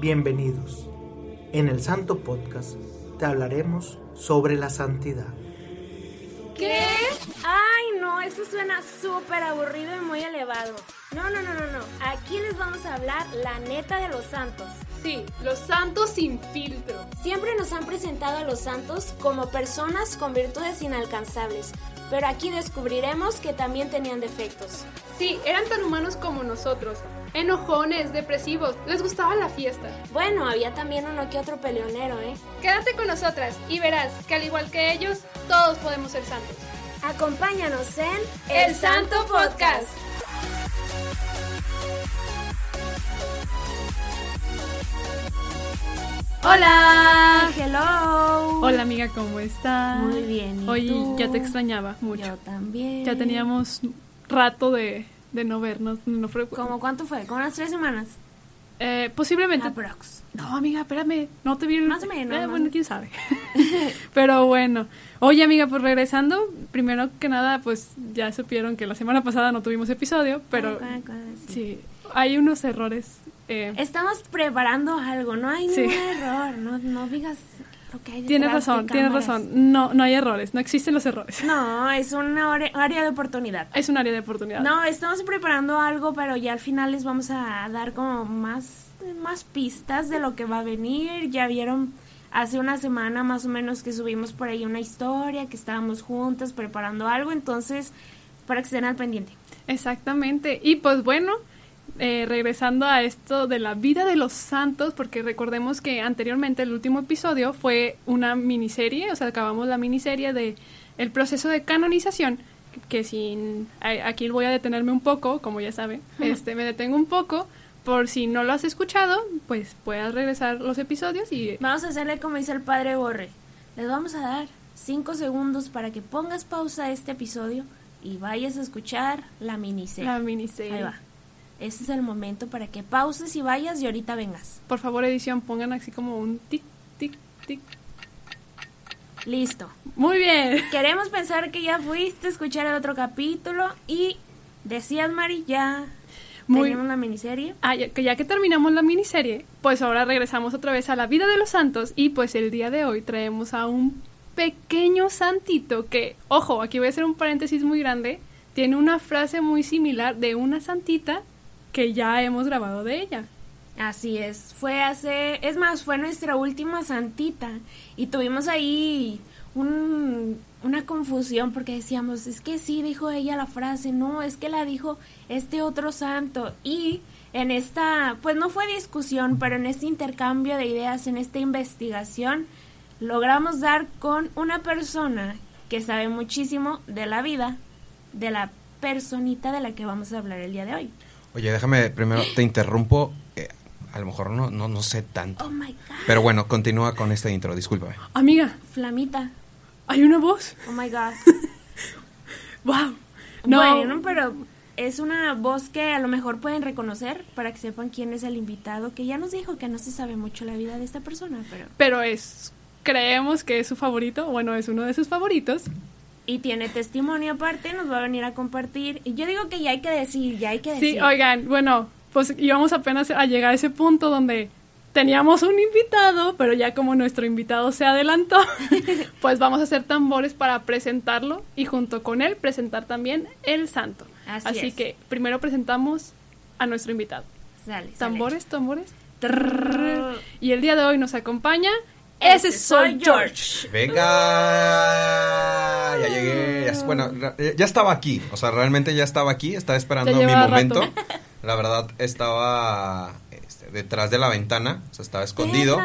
Bienvenidos. En el Santo Podcast te hablaremos sobre la santidad. ¿Qué? Ay, no, eso suena súper aburrido y muy elevado. No, no, no, no, no. Aquí les vamos a hablar la neta de los santos. Sí, los santos sin filtro. Siempre nos han presentado a los santos como personas con virtudes inalcanzables, pero aquí descubriremos que también tenían defectos. Sí, eran tan humanos como nosotros. Enojones, depresivos, les gustaba la fiesta. Bueno, había también uno que otro peleonero, ¿eh? Quédate con nosotras y verás que al igual que ellos, todos podemos ser santos. Acompáñanos en El Santo Podcast. Hola, hello. Hola amiga, ¿cómo estás? Muy bien. ¿y Oye, tú? ya te extrañaba mucho. Yo también. Ya teníamos rato de, de no vernos. No fue- ¿Cómo cuánto fue? ¿Como unas tres semanas? Eh, posiblemente. Aprox. No, amiga, espérame. No te vi. el- Más o menos, Eh, bueno, quién sabe. Pero bueno. Oye, amiga, pues regresando, primero que nada, pues ya supieron que la semana pasada no tuvimos episodio, pero sí. sí, hay unos errores. eh, Estamos preparando algo, no hay Sí. ningún error, no, no digas lo que hay tienes de razón, tienes razón. No, no hay errores, no existen los errores. No, es una área área de oportunidad. Es un área de oportunidad. No, estamos preparando algo, pero ya al final les vamos a dar como más, más pistas de lo que va a venir. Ya vieron hace una semana más o menos que subimos por ahí una historia, que estábamos juntas preparando algo, entonces para que estén al pendiente. Exactamente. Y pues bueno, eh, regresando a esto de la vida de los santos, porque recordemos que anteriormente el último episodio fue una miniserie, o sea, acabamos la miniserie de el proceso de canonización, que sin aquí voy a detenerme un poco, como ya saben, este me detengo un poco por si no lo has escuchado, pues puedas regresar los episodios y Vamos a hacerle como dice el padre Borre. Les vamos a dar cinco segundos para que pongas pausa a este episodio y vayas a escuchar la miniserie. la miniserie. Ahí va. Ese es el momento para que pauses y vayas y ahorita vengas. Por favor, edición, pongan así como un tic tic tic. Listo. Muy bien. Queremos pensar que ya fuiste a escuchar el otro capítulo y decías, Mari, ya Muy- tenemos la miniserie. Ah, ya que, ya que terminamos la miniserie, pues ahora regresamos otra vez a la vida de los santos y pues el día de hoy traemos a un pequeño santito que, ojo, aquí voy a hacer un paréntesis muy grande, tiene una frase muy similar de una santita que ya hemos grabado de ella. Así es, fue hace, es más, fue nuestra última santita y tuvimos ahí un- una confusión porque decíamos, es que sí dijo ella la frase, no, es que la dijo este otro santo y en esta, pues no fue discusión, pero en este intercambio de ideas, en esta investigación, logramos dar con una persona que sabe muchísimo de la vida de la personita de la que vamos a hablar el día de hoy. Oye, déjame, primero te interrumpo. eh, a lo mejor no, no, no sé tanto. Oh my god, Pero bueno, continúa con este intro, discúlpame. Amiga, flamita, hay una voz. oh my god. ¡Wow! No, Bueno, pero es una voz que a lo mejor pueden reconocer para que sepan quién es el invitado, que ya nos dijo que no se sabe mucho la vida de esta persona, pero... pero es, creemos que es su favorito, bueno, es uno de sus favoritos. Y tiene testimonio aparte, nos va a venir a compartir. Y yo digo que ya hay que decir, ya hay que decir. Sí, oigan, bueno, pues íbamos apenas a llegar a ese punto donde teníamos un invitado, pero ya como nuestro invitado se adelantó, pues vamos a hacer tambores para presentarlo y junto con él presentar también el santo. Así es. que primero presentamos a nuestro invitado. Sale, sale. Tambores, tambores. Trrr. Y el día de hoy nos acompaña. Ese soy George. Venga, ya llegué. ya- bueno, eh, ya estaba aquí. O sea, realmente ya estaba aquí. Estaba esperando mi momento. rato. La verdad, estaba este, detrás de la ventana. O sea, estaba escondido.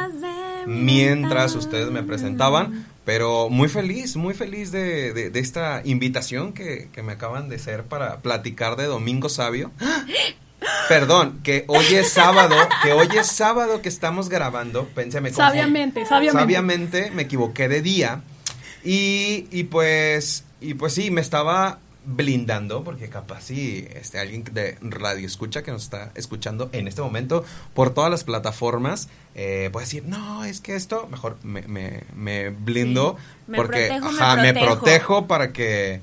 Mientras ustedes me presentaban. Pero muy feliz, muy feliz de, de- de esta invitación que, que me acaban de hacer para platicar de Domingo Sabio. Perdón, que hoy es sábado, que hoy es sábado que estamos grabando. Pensé, me. Sabiamente, sabiamente. Sabiamente me equivoqué de día. Y, y pues, y pues sí, me estaba blindando, porque capaz si este, alguien de radio escucha que nos está escuchando en este momento por todas las plataformas, eh, puede decir, no, es que esto, mejor me, me, me blindo, Sí, me porque protejo, me ajá, me protejo. protejo para que,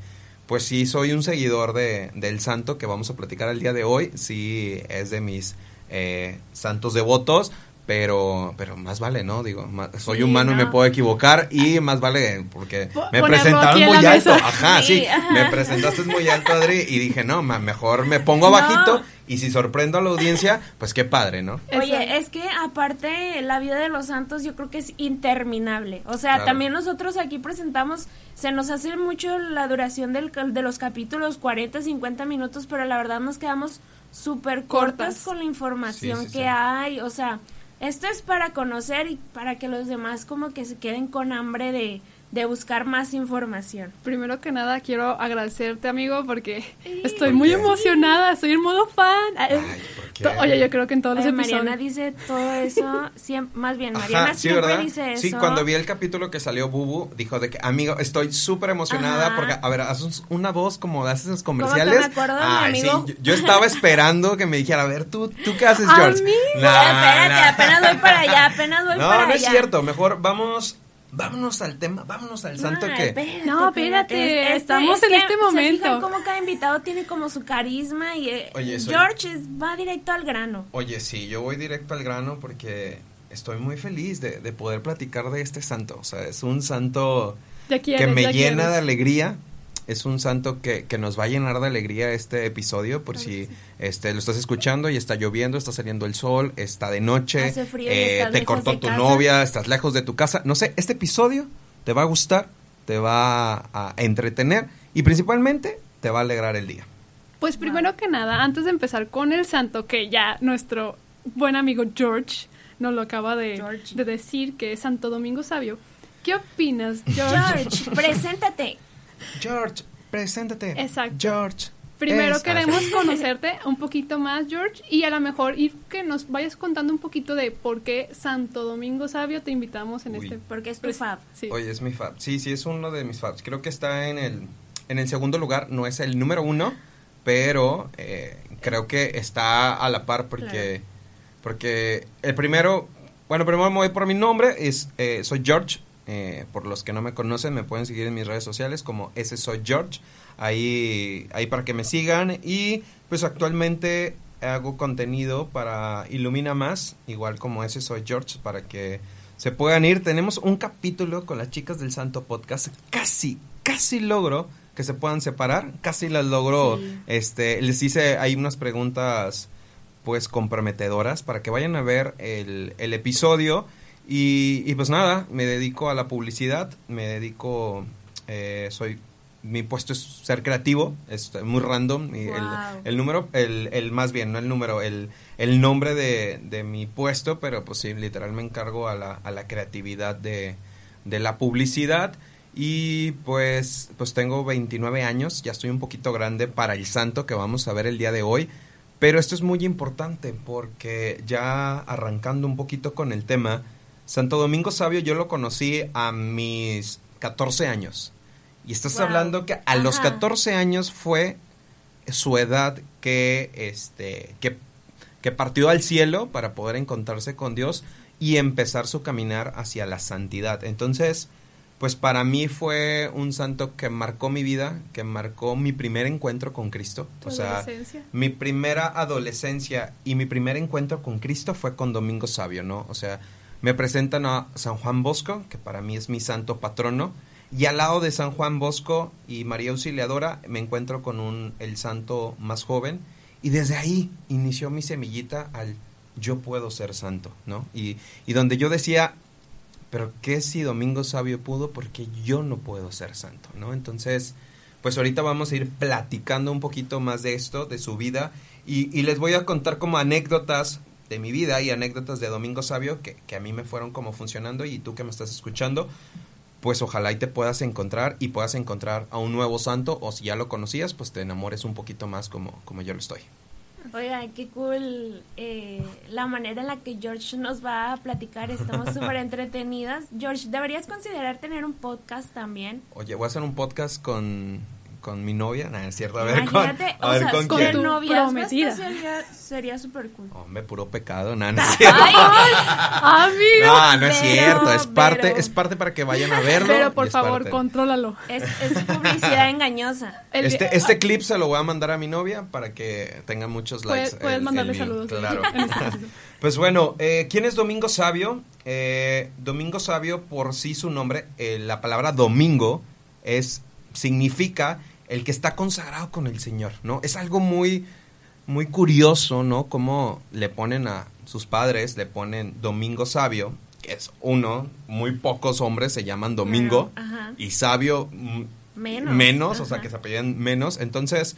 pues sí, soy un seguidor de, del santo que vamos a platicar el día de hoy, sí, es de mis eh, santos devotos, pero pero más vale, ¿no? Digo, ma- soy Sí, humano y me puedo equivocar y más vale porque Po- me presentaron muy alto. mesa. Ajá, sí, Sí, ajá. me presentaste muy alto, Adri, y dije, no, ma, mejor me pongo No. abajito y si sorprendo a la audiencia, pues qué padre, ¿no? Oye, es que aparte la vida de los santos yo creo que es interminable. O sea, Claro. también nosotros aquí presentamos, se nos hace mucho la duración del, de los capítulos, 40, 50 minutos, pero la verdad nos quedamos súper cortas Cortas. con la información Sí, sí, que sí. hay. O sea, esto es para conocer y para que los demás como que se queden con hambre de, de buscar más información. Primero que nada quiero agradecerte, amigo, porque estoy ¿Por muy qué? emocionada, estoy en modo fan. Ay, ¿por qué? To- Oye, yo creo que en todos los episodios. Mariana dice todo eso, siempre, más bien, Mariana Ajá, sí, siempre ¿verdad? dice eso. Sí, cuando vi el capítulo que salió Bubu, dijo de que, amigo, estoy súper emocionada Ajá. porque, a ver, haces una voz como haces en los comerciales. me acuerdo de mi Ay, amigo. sí, yo, yo estaba esperando que me dijera, a ver, ¿tú, tú qué haces, A George? mí. No, espérate, no. apenas voy para allá, apenas voy No, para no es allá. cierto, mejor vamos, vámonos al tema, vámonos al santo Ay, que... espérate, No, espérate, Este- estamos es en que este se momento. fijan cómo cada invitado tiene como su carisma y eh, Oye, soy- George es- va directo al grano. Oye, sí, yo voy directo al grano porque estoy muy feliz de, de poder platicar de este santo. O sea, es un santo que me llena quieres. de alegría. Es un santo que, que nos va a llenar de alegría este episodio, por si este lo estás escuchando y está lloviendo, está saliendo el sol, está de noche, Hace frío y eh, te lejos cortó de tu casa. novia, estás lejos de tu casa. No sé, este episodio te va a gustar, te va a entretener y principalmente te va a alegrar el día. Pues primero que nada, antes de empezar con el santo, que ya nuestro buen amigo George nos lo acaba de, de decir, que es Santo Domingo Sabio, ¿qué opinas, George? George, preséntate. George, preséntate. Exacto. George. Primero es- queremos conocerte un poquito más, George, y a lo mejor ir que nos vayas contando un poquito de por qué Santo Domingo Sabio te invitamos en Uy. este... Porque es tu Pues, fab. Sí. Oye, es mi fab. Sí, sí, es uno de mis fabs. Creo que está en el, en el segundo lugar. No es el número uno, pero eh, creo que está a la par porque, porque el primero, bueno, primero me voy por mi nombre, es, eh, soy George. Eh, por los que no me conocen, me pueden seguir en mis redes sociales como ese soy George. Ahí, ahí para que me sigan. Y pues actualmente hago contenido para Ilumina Más, igual como ese soy George, para que se puedan ir. Tenemos un capítulo con las chicas del Santo Podcast. Casi, casi logro que se puedan separar. Casi las logro. Sí. Este, les hice ahí unas preguntas pues comprometedoras para que vayan a ver el, el episodio. Y, y, pues nada, me dedico a la publicidad, me dedico, eh, soy, mi puesto es ser creativo, es muy random, el número, el, el más bien, no el número, el, el nombre de, de mi puesto, pero pues sí, literal me encargo a la, a la creatividad de, de la publicidad. Y pues, pues tengo 29 años, ya estoy un poquito grande para el santo que vamos a ver el día de hoy. Pero esto es muy importante porque ya arrancando un poquito con el tema, Santo Domingo Sabio yo lo conocí a mis 14 años. Y estás Wow. hablando que a los Ajá. 14 años fue su edad que, este, que, que partió al cielo para poder encontrarse con Dios y empezar su caminar hacia la santidad. Entonces, pues para mí fue un santo que marcó mi vida, que marcó mi primer encuentro con Cristo. Tu O sea, mi primera adolescencia y mi primer encuentro con Cristo fue con Domingo Sabio, ¿no? O sea, me presentan a San Juan Bosco, que para mí es mi santo patrono, y al lado de San Juan Bosco y María Auxiliadora me encuentro con un el santo más joven y desde ahí inició mi semillita al yo puedo ser santo, ¿no? Y, y donde yo decía, pero ¿qué si Domingo Sabio pudo? Porque yo no puedo ser santo, ¿no? Entonces, pues ahorita vamos a ir platicando un poquito más de esto, de su vida, y, y les voy a contar como anécdotas de mi vida y anécdotas de Domingo Sabio que, que a mí me fueron como funcionando y tú que me estás escuchando, pues ojalá y te puedas encontrar y puedas encontrar a un nuevo santo o si ya lo conocías, pues te enamores un poquito más como, como yo lo estoy. Oiga, qué cool eh, la manera en la que George nos va a platicar. Estamos súper entretenidas. George, deberías considerar tener un podcast también. Oye, voy a hacer un podcast con, con mi novia, nada, es cierto, a ver con, Imagínate, a o ver sea, con con quién. tu prometida. sería sería súper cool. Hombre, puro pecado, nada, no es cierto. Amigo. No, no es Pero, cierto, es parte, pero- es parte para que vayan a verlo. Pero por favor, parte. contrólalo. Es, es publicidad engañosa. El- Este, este clip se lo voy a mandar a mi novia para que tenga muchos likes. Puedes, puedes el- mandarle el mío, saludos. Claro. este. Pues bueno, eh, ¿quién es Domingo Sabio? Eh, Domingo Sabio, por sí su nombre, eh, la palabra domingo es significa el que está consagrado con el Señor, ¿no? Es algo muy, muy curioso, ¿no? Como le ponen a sus padres, le ponen Domingo Sabio, que es uno, muy pocos hombres se llaman Domingo, y Sabio mm, Menos. menos, o sea, que se apellidan menos. Entonces,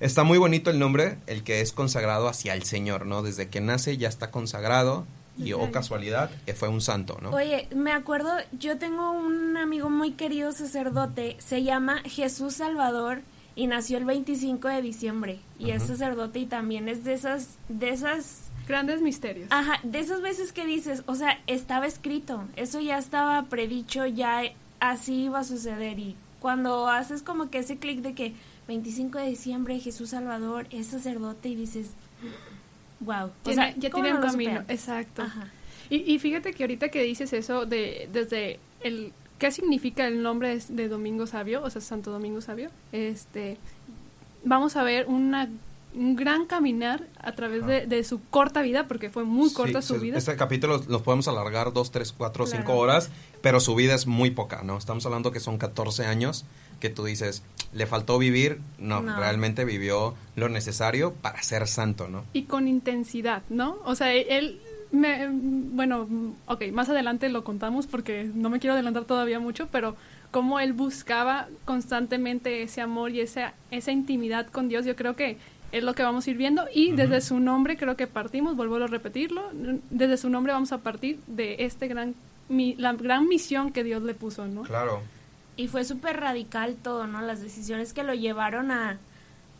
está muy bonito el nombre, el que es consagrado hacia el Señor, ¿no? Desde que nace ya está consagrado y, oh casualidad, que fue un santo, ¿no? Oye, me acuerdo, yo tengo un amigo muy querido sacerdote, se llama Jesús Salvador y nació el 25 de diciembre y es sacerdote y también es de esas de esas Grandes misterios. Ajá, de esas veces que dices, o sea, estaba escrito, eso ya estaba predicho, ya así iba a suceder y cuando haces como que ese clic de que 25 de diciembre Jesús Salvador es sacerdote y dices, wow, Tiene- ya tiene un camino. Exacto. Exacto. Ajá. Y, y fíjate que ahorita que dices eso de desde el qué significa el nombre de, de Domingo Sabio, o sea, Santo Domingo Sabio, este vamos a ver una un gran caminar a través de, de su corta vida, porque fue muy corta Sí, su sí, vida. Este capítulo los podemos alargar dos, tres, cuatro, Claro. cinco horas, pero su vida es muy poca, ¿no? Estamos hablando que son 14 años que tú dices, le faltó vivir, no, No. realmente vivió lo necesario para ser santo, ¿no? y con intensidad, ¿no? O sea, él, me, bueno, ok, más adelante lo contamos porque no me quiero adelantar todavía mucho, pero cómo él buscaba constantemente ese amor y esa, esa intimidad con Dios, yo creo que es lo que vamos a ir viendo y desde su nombre creo que partimos, vuelvo a repetirlo, desde su nombre vamos a partir de este gran, mi- la gran misión que Dios le puso, ¿no? Claro. Y fue súper radical todo, ¿no? Las decisiones que lo llevaron a,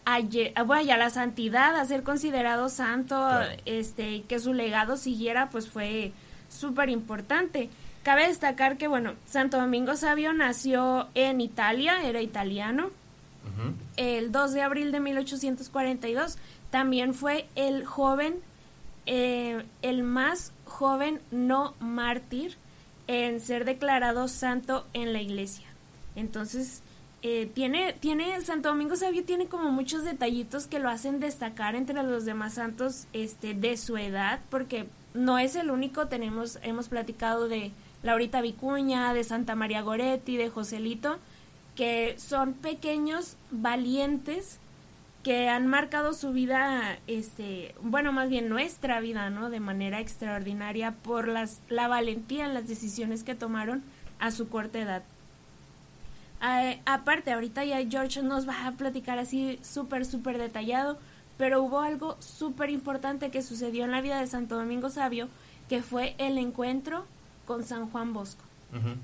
a, a, bueno, y a la santidad, a ser considerado santo, Claro. este, que su legado siguiera, pues fue súper importante. Cabe destacar que, bueno, Santo Domingo Sabio nació en Italia, era italiano, el 2 de abril de 1842. También fue el joven, eh, el más joven no mártir en ser declarado santo en la iglesia. Entonces, eh, tiene, tiene, Santo Domingo Sabio tiene como muchos detallitos que lo hacen destacar entre los demás santos este, de su edad, porque no es el único, tenemos, hemos platicado de Laurita Vicuña, de Santa María Goretti, de Joselito, que son pequeños valientes que han marcado su vida, este, bueno, más bien nuestra vida, ¿no? De manera extraordinaria por las, la valentía en las decisiones que tomaron a su corta edad. Eh, aparte, ahorita ya George nos va a platicar así súper, súper detallado, pero hubo algo súper importante que sucedió en la vida de Santo Domingo Sabio, que fue el encuentro con San Juan Bosco. Ujú.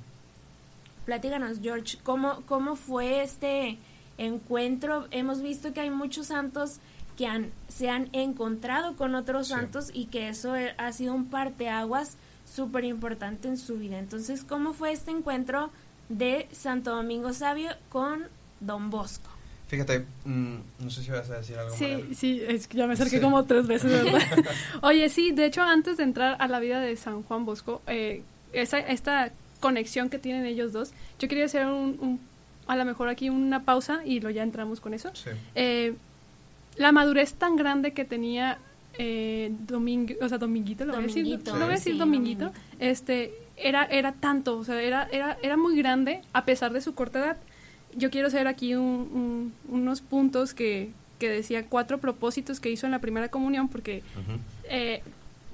Platíganos, George, ¿cómo, cómo fue este encuentro? Hemos visto que hay muchos santos que han, se han encontrado con otros Sí. santos y que eso eh, ha sido un parteaguas súper importante en su vida. Entonces, ¿cómo fue este encuentro de Santo Domingo Sabio con Don Bosco? Fíjate, mm, no sé si vas a decir algo. Sí, Mariana. sí, es que ya me acerqué Sí. como tres veces, ¿verdad? Oye, sí, de hecho, antes de entrar a la vida de San Juan Bosco, eh, esa, esta conexión que tienen ellos dos, yo quería hacer un, un- a lo mejor aquí una pausa y lo ya entramos con eso. Sí. Eh, la madurez tan grande que tenía eh, Domingo, o sea, Dominguito, lo voy a decir, Dominguito, lo voy a decir sí, Dominguito, Dominguito. este, era, era tanto, o sea, era, era, era muy grande a pesar de su corta edad. Yo quiero hacer aquí un- un- unos puntos que, que decía cuatro propósitos que hizo en la primera comunión, porque eh,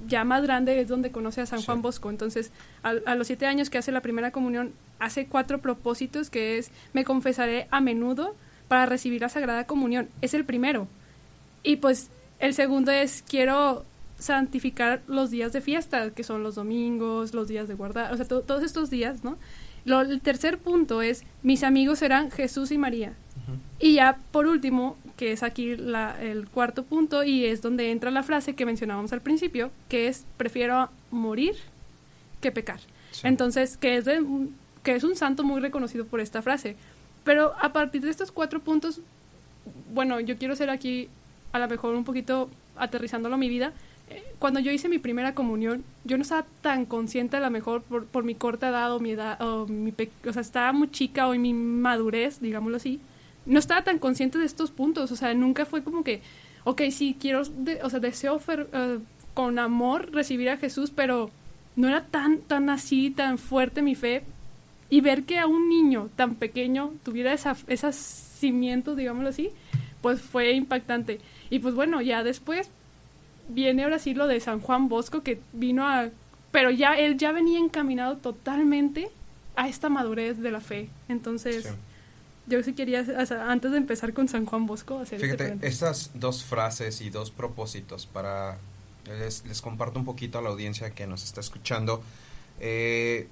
ya más grande es donde conoce a San Sí. Juan Bosco. Entonces, a, a los siete años que hace la primera comunión, hace cuatro propósitos que es, me confesaré a menudo para recibir la Sagrada Comunión. Es el primero. Y pues el segundo es, quiero santificar los días de fiesta, que son los domingos, los días de guardar, o sea, to- todos estos días, ¿no? Lo- el tercer punto es, mis amigos serán Jesús y María. Y ya por último, que es aquí la- el cuarto punto y es donde entra la frase que mencionábamos al principio, que es prefiero morir que pecar. Sí. Entonces, que es, de que es un santo muy reconocido por esta frase. Pero a partir de estos cuatro puntos, bueno, yo quiero ser aquí a lo mejor un poquito aterrizándolo a mi vida. Cuando yo hice mi primera comunión, yo no estaba tan consciente a lo mejor por, por mi corta edad o mi edad, o, mi pe- o sea, estaba muy chica o mi madurez, digámoslo así. No estaba tan consciente de estos puntos, o sea, nunca fue como que, ok, sí, quiero, o sea, deseo eh, con amor recibir a Jesús, pero no era tan, tan así, tan fuerte mi fe. Y ver que a un niño tan pequeño tuviera esa, esas cimientos, digámoslo así, pues fue impactante. Y pues bueno, ya después viene ahora sí lo de San Juan Bosco que vino a... Pero ya él ya venía encaminado totalmente a esta madurez de la fe. Entonces, Sí. yo sí quería, o sea, antes de empezar con San Juan Bosco, hacer Fíjate, estas dos frases y dos propósitos para... Les, les comparto un poquito a la audiencia que nos está escuchando. Eh,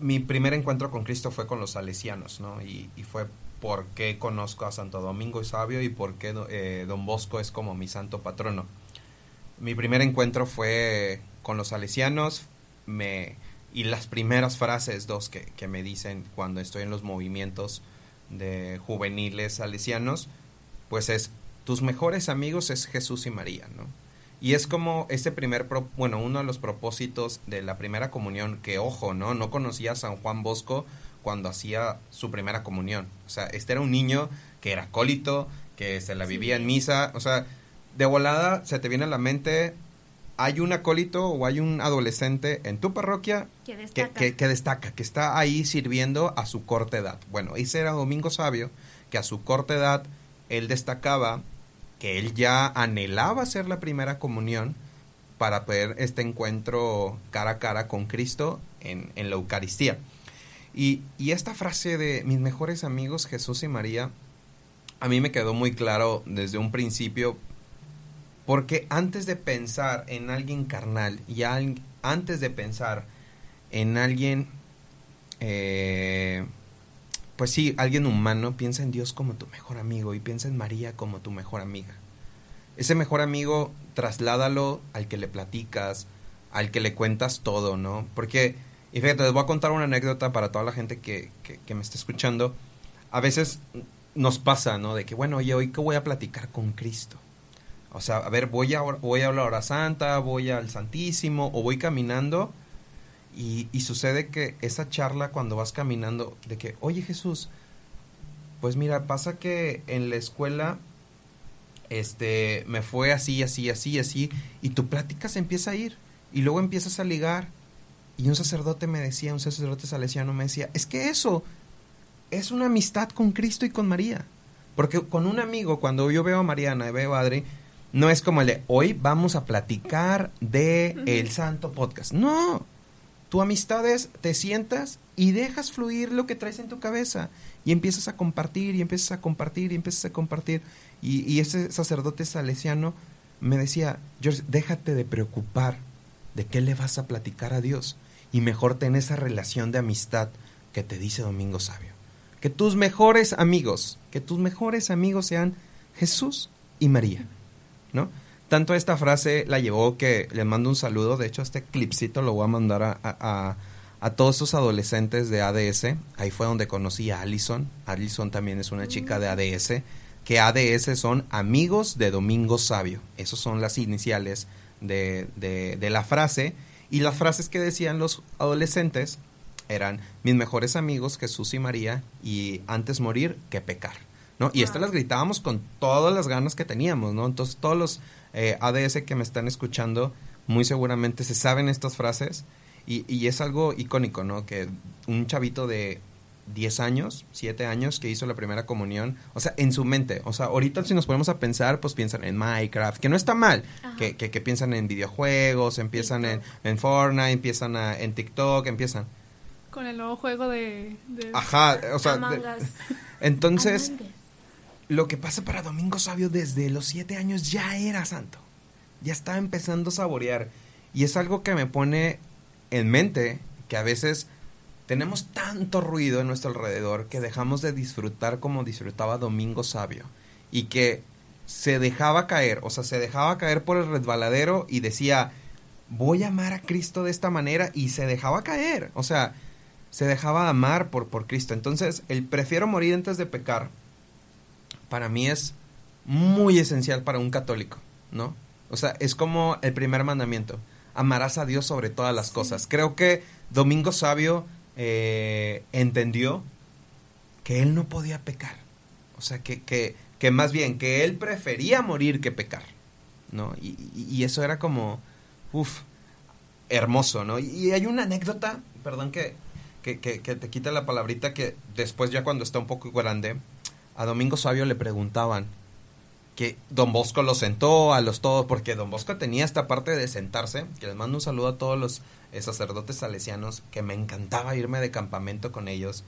mi primer encuentro con Cristo fue con los salesianos, ¿no? Y, y fue por qué conozco a Santo Domingo y Sabio y por qué eh, Don Bosco es como mi santo patrono. Mi primer encuentro fue con los salesianos me, y las primeras frases, dos que, que me dicen cuando estoy en los movimientos de juveniles salesianos, pues es, tus mejores amigos es Jesús y María, ¿no? Y es como ese primer, pro- bueno, uno de los propósitos de la primera comunión, que ojo, ¿no? No conocía a San Juan Bosco cuando hacía su primera comunión. O sea, este era un niño que era acólito, que se la vivía en misa. O sea, de volada se te viene a la mente, hay un acólito o hay un adolescente en tu parroquia Que que, destaca. que- que destaca, que está ahí sirviendo a su corta edad. Bueno, ese era Domingo Sabio, que a su corta edad él destacaba que él ya anhelaba hacer la primera comunión para poder este encuentro cara a cara con Cristo en, en la Eucaristía. Y, y esta frase de mis mejores amigos Jesús y María, a mí me quedó muy claro desde un principio, porque antes de pensar en alguien carnal y antes de pensar en alguien, eh, pues sí, alguien humano, piensa en Dios como tu mejor amigo y piensa en María como tu mejor amiga. Ese mejor amigo, trasládalo al que le platicas, al que le cuentas todo, ¿no? Porque, y fíjate, les voy a contar una anécdota para toda la gente que, que, que me está escuchando. A veces nos pasa, ¿no? De que, bueno, oye, hoy que voy a platicar con Cristo. O sea, a ver, voy a, voy a la hora santa, voy al Santísimo, o voy caminando, y, y sucede que esa charla cuando vas caminando, de que, oye Jesús, pues mira, pasa que en la escuela, este, me fue así, así, así, así, y tu plática se empieza a ir, y luego empiezas a ligar, y un sacerdote me decía, un sacerdote salesiano me decía, es que eso es una amistad con Cristo y con María. Porque con un amigo, cuando yo veo a Mariana y veo a Adri, no es como el de hoy vamos a platicar de el santo podcast. No. Tu amistad es te sientas y dejas fluir lo que traes en tu cabeza. Y empiezas a compartir, y empiezas a compartir, y empiezas a compartir. Y, y ese sacerdote salesiano me decía, George, déjate de preocupar de qué le vas a platicar a Dios. Y mejor ten esa relación de amistad que te dice Domingo Sabio. Que tus mejores amigos, que tus mejores amigos sean Jesús y María, ¿no? Tanto esta frase la llevó que le mando un saludo, de hecho este clipcito lo voy a mandar a, a, todos esos adolescentes de ADS, ahí fue donde conocí a Allison, Allison también es una chica de ADS, que ADS son amigos de Domingo Sabio, esos son las iniciales de, de, de la frase, y las frases que decían los adolescentes eran mis mejores amigos Jesús y María y antes morir que pecar. ¿No? Y estas las gritábamos con todas las ganas que teníamos, ¿no? Entonces todos los eh, ADS que me están escuchando muy seguramente se saben estas frases y, y es algo icónico, ¿no? Que un chavito de 10 años, 7 años que hizo la primera comunión, o sea, en su mente, o sea, ahorita si nos ponemos a pensar, pues piensan en Minecraft, que no está mal, que, que, que piensan en videojuegos, empiezan en, en Fortnite, empiezan a- en TikTok, empiezan. Con el nuevo juego de... de- Ajá, o sea, de- entonces. Lo que pasa para Domingo Sabio desde los siete años ya era santo. Ya estaba empezando a saborear. Y es algo que me pone en mente que a veces tenemos tanto ruido en nuestro alrededor que dejamos de disfrutar como disfrutaba Domingo Sabio. Y que se dejaba caer, o sea, se dejaba caer por el resbaladero y decía, voy a amar a Cristo de esta manera y se dejaba caer. O sea, se dejaba amar por, por Cristo. Entonces, el prefiero morir antes de pecar, para mí es muy esencial para un católico, ¿no? O sea, es como el primer mandamiento, amarás a Dios sobre todas las cosas. Creo que Domingo Sabio eh, entendió que él no podía pecar. O sea, que, que, que más bien, que él prefería morir que pecar, ¿no? Y, y eso era como, uff, hermoso, ¿no? Y hay una anécdota, perdón que, que, que, que te quita la palabrita, que después ya cuando está un poco grande, a Domingo Sabio le preguntaban que Don Bosco lo sentó a los todos, porque Don Bosco tenía esta parte de sentarse, que les mando un saludo a todos los eh, sacerdotes salesianos, que me encantaba irme de campamento con ellos,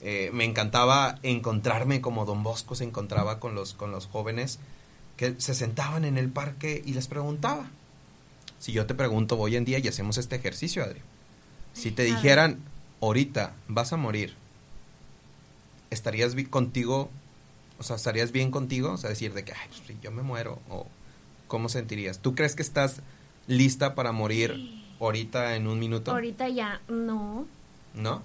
eh, me encantaba encontrarme como Don Bosco se encontraba con los, con los jóvenes, que se sentaban en el parque y les preguntaba. Si yo te pregunto hoy en día y hacemos este ejercicio, Adri, si te dijeran, ahorita vas a morir, ¿estarías contigo o sea, ¿estarías bien contigo? O sea, decir de que, ay, pues, yo me muero. O, ¿cómo sentirías? ¿Tú crees que estás lista para morir ahorita en un minuto? Ahorita ya, no. ¿No?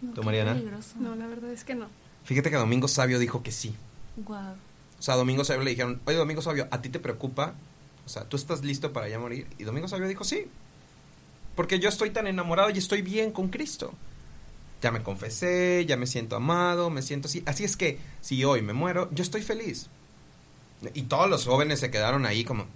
No. ¿Tú, Mariana? No, la verdad es que no. Fíjate que Domingo Sabio dijo que sí. Wow. O sea, Domingo Sabio le dijeron, oye, Domingo Sabio, ¿a ti te preocupa? O sea, ¿tú estás listo para ya morir? Y Domingo Sabio dijo sí. Porque yo estoy tan enamorado y estoy bien con Cristo ya me confesé, ya me siento amado, me siento así. Así es que si hoy me muero, yo estoy feliz. Y todos los jóvenes se quedaron ahí como...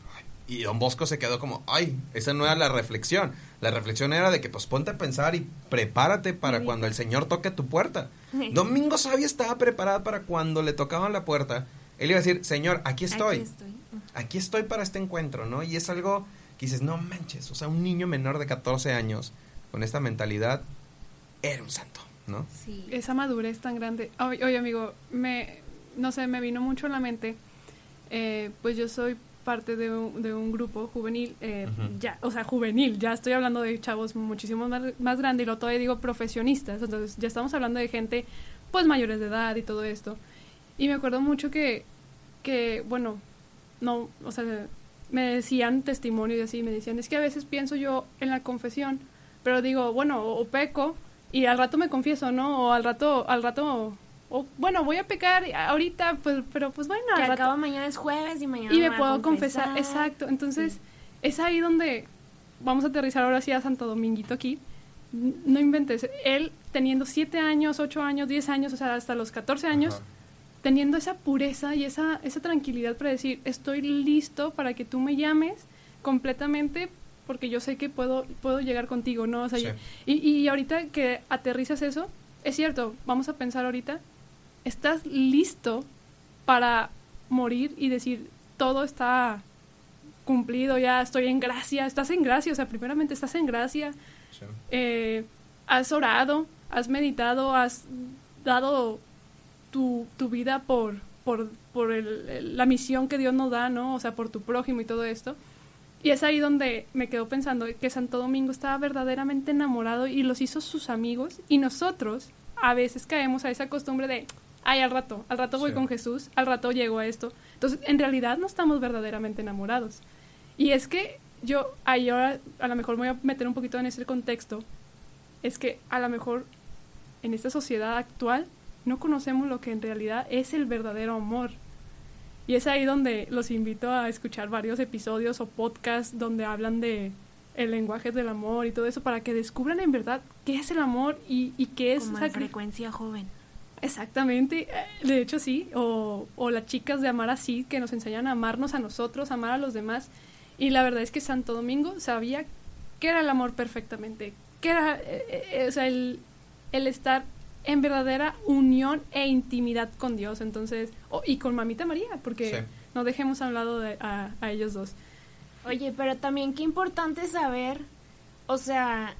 Y don Bosco se quedó como, ay, esa no era la reflexión. La reflexión era de que pues ponte a pensar y prepárate para cuando el Señor toque tu puerta. Domingo Sabio estaba preparado para cuando le tocaban la puerta. Él iba a decir, Señor, aquí estoy. Aquí estoy, aquí estoy para este encuentro, ¿no? Y es algo que dices, no manches, o sea, un niño menor de 14 años con esta mentalidad era un santo, ¿no? Sí. Esa madurez tan grande. Oye, amigo, me, no sé, me vino mucho a la mente, eh, pues yo soy parte de un, de un grupo juvenil, eh, ya, o sea, juvenil, ya estoy hablando de chavos muchísimo más, más grandes y lo todavía digo profesionistas, entonces ya estamos hablando de gente pues mayores de edad y todo esto. Y me acuerdo mucho que, que bueno, no, o sea, me decían testimonio y así, me decían, es que a veces pienso yo en la confesión, pero digo, bueno, o peco y al rato me confieso, ¿no? O al rato, al rato, o bueno, voy a pecar ahorita, pues, pero pues bueno, al rato. mañana es jueves y mañana Y me, puedo confesar. exacto. Entonces, es ahí donde vamos a aterrizar ahora sí a Santo Dominguito aquí. No inventes, él teniendo siete años, ocho años, diez años, o sea, hasta los 14 años, teniendo esa pureza y esa, esa tranquilidad para decir, estoy listo para que tú me llames completamente porque yo sé que puedo, puedo llegar contigo, ¿no? O sea, y, y ahorita que aterrizas eso, es cierto, vamos a pensar ahorita, estás listo para morir y decir, todo está cumplido, ya estoy en gracia, estás en gracia, o sea, primeramente estás en gracia, eh, has orado, has meditado, has dado tu, tu vida por, por, por el, la misión que Dios nos da, ¿no? O sea, por tu prójimo y todo esto. Y es ahí donde me quedo pensando que Santo Domingo estaba verdaderamente enamorado y los hizo sus amigos y nosotros a veces caemos a esa costumbre de, ay, al rato, al rato voy con Jesús, al rato llego a esto. Entonces, en realidad no estamos verdaderamente enamorados. Y es que yo, ahí ahora a lo mejor me voy a meter un poquito en ese contexto, es que a lo mejor en esta sociedad actual no conocemos lo que en realidad es el verdadero amor. Y es ahí donde los invito a escuchar varios episodios o podcasts donde hablan de el lenguaje del amor y todo eso para que descubran en verdad qué es el amor y, y qué es Como frecuencia joven. Exactamente, eh, de hecho sí, o, o las chicas de amar así, que nos enseñan a amarnos a nosotros, amar a los demás. Y la verdad es que Santo Domingo sabía qué era el amor perfectamente, qué era eh, eh, o sea, el, el estar en verdadera unión e intimidad con Dios, entonces, y con Mamita María, porque no dejemos a un lado de, a, ellos dos. Oye, pero también qué importante saber, o sea,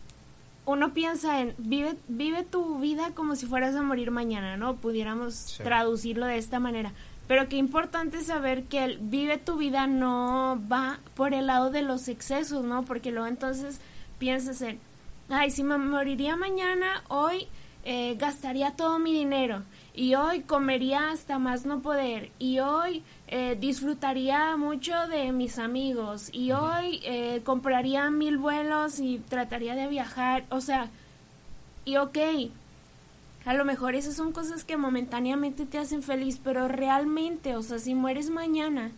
uno piensa en vive, vive tu vida como si fueras a morir mañana, ¿no? Pudiéramos traducirlo de esta manera. Pero qué importante saber que el vive tu vida no va por el lado de los excesos, ¿no? Porque luego entonces piensas en, ay, si me moriría mañana, hoy eh, gastaría todo mi dinero y hoy comería hasta más no poder y hoy eh, disfrutaría mucho de mis amigos y hoy eh, compraría mil vuelos y trataría de viajar, o sea, Y ok, a lo mejor esas son cosas que momentáneamente te hacen feliz, pero realmente, o sea, si mueres mañana,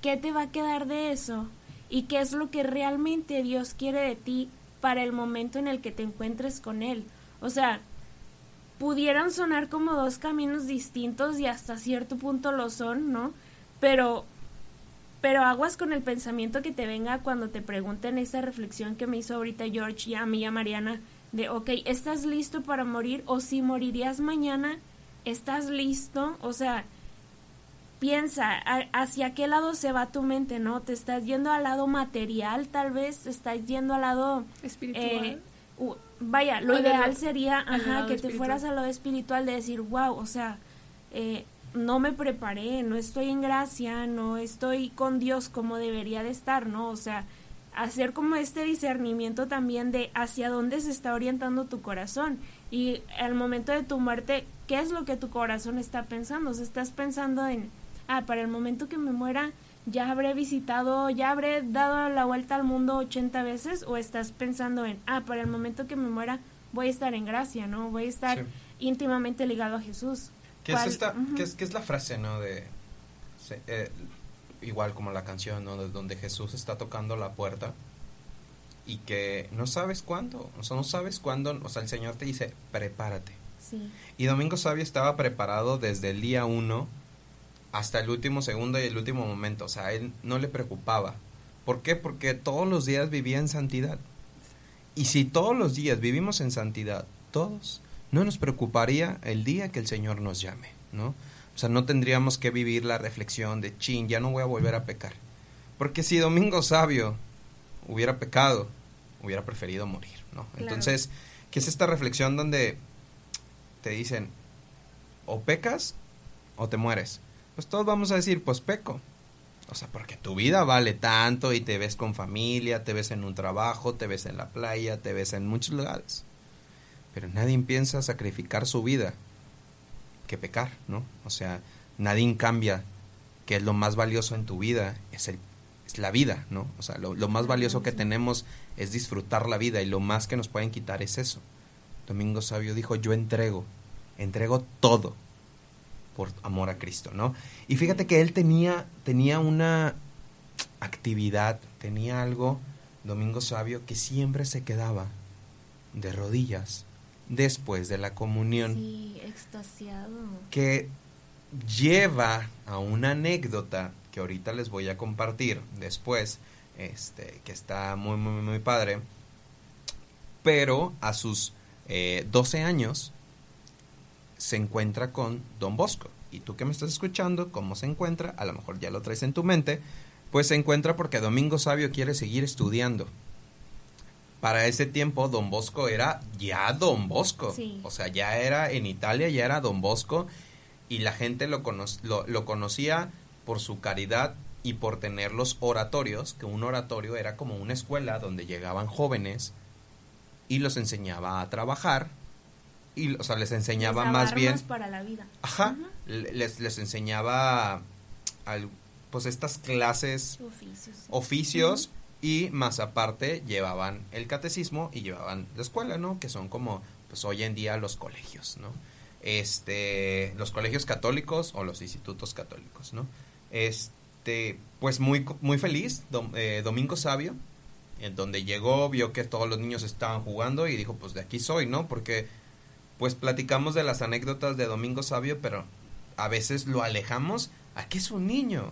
¿qué te va a quedar de eso? ¿Y qué es lo que realmente Dios quiere de ti para el momento en el que te encuentres con Él? O sea, pudieran sonar como dos caminos distintos y hasta cierto punto lo son, ¿no? Pero pero aguas con el pensamiento que te venga cuando te pregunten esa reflexión que me hizo ahorita George y a mí y a Mariana de, ok, ¿estás listo para morir? O si morirías mañana, ¿estás listo? O sea, piensa, ¿hacia qué lado se va tu mente, no? ¿Te estás yendo al lado material, tal vez? ¿Estás yendo al lado... Espiritual. Eh, vaya, lo ideal sería, ajá, que te fueras al lado espiritual de decir, wow, o sea, eh, no me preparé, no estoy en gracia, no estoy con Dios como debería de estar, ¿no? O sea, hacer como este discernimiento también de hacia dónde se está orientando tu corazón y al momento de tu muerte, ¿qué es lo que tu corazón está pensando? O sea, estás pensando en, ah, para el momento que me muera, ya habré visitado, ya habré dado la vuelta al mundo 80 veces o estás pensando en, ah, para el momento que me muera, voy a estar en gracia, ¿no? Voy a estar íntimamente ligado a Jesús. ¿Qué es, esta, ¿qué, es, ¿Qué es la frase, no? De, eh, igual como la canción, ¿no? donde Jesús está tocando la puerta y que no sabes cuándo, o sea, no sabes cuándo, o sea, el Señor te dice, prepárate. Y Domingo Sabio estaba preparado desde el día uno hasta el último segundo y el último momento, o sea, a él no le preocupaba. ¿Por qué? Porque todos los días vivía en santidad. Y si todos los días vivimos en santidad, todos, no nos preocuparía el día que el Señor nos llame, ¿no? O sea, no tendríamos que vivir la reflexión de, chin, ya no voy a volver a pecar. Porque si Domingo Sabio hubiera pecado, hubiera preferido morir, ¿no? Entonces, ¿qué es esta reflexión donde te dicen, o pecas o te mueres? Pues todos vamos a decir, pues peco. O sea, porque tu vida vale tanto y te ves con familia, te ves en un trabajo, te ves en la playa, te ves en muchos lugares. Pero nadie piensa sacrificar su vida que pecar, ¿no? O sea, nadie cambia que es lo más valioso en tu vida, es, el, es la vida, ¿no? O sea, lo, más valioso que tenemos es disfrutar la vida y lo más que nos pueden quitar es eso. Domingo Sabio dijo, yo entrego, entrego todo por amor a Cristo, ¿no? Y fíjate que él tenía, tenía una actividad, tenía algo, Domingo Sabio, que siempre se quedaba de rodillas después de la comunión. Sí, extasiado. Que lleva a una anécdota que ahorita les voy a compartir después, este, que está muy, muy, muy padre. Pero a sus 12 eh, años se encuentra con Don Bosco. Y tú que me estás escuchando, ¿cómo se encuentra? A lo mejor ya lo traes en tu mente. Pues se encuentra porque Domingo Sabio quiere seguir estudiando para ese tiempo Don Bosco era ya Don Bosco. O sea, ya era en Italia, ya era Don Bosco y la gente lo, lo, conocía por su caridad y por tener los oratorios, que un oratorio era como una escuela donde llegaban jóvenes y los enseñaba a trabajar y o sea les enseñaba más bien para la vida ajá les, les enseñaba al, pues estas clases oficios, oficios y más aparte llevaban el catecismo y llevaban la escuela, ¿no? Que son como, pues hoy en día los colegios, ¿no? Este, los colegios católicos o los institutos católicos, ¿no? Este, pues muy, muy feliz, eh, Domingo Sabio, en donde llegó, vio que todos los niños estaban jugando y dijo, pues de aquí soy, ¿no? Porque, pues platicamos de las anécdotas de Domingo Sabio, pero a veces lo alejamos a que es un niño,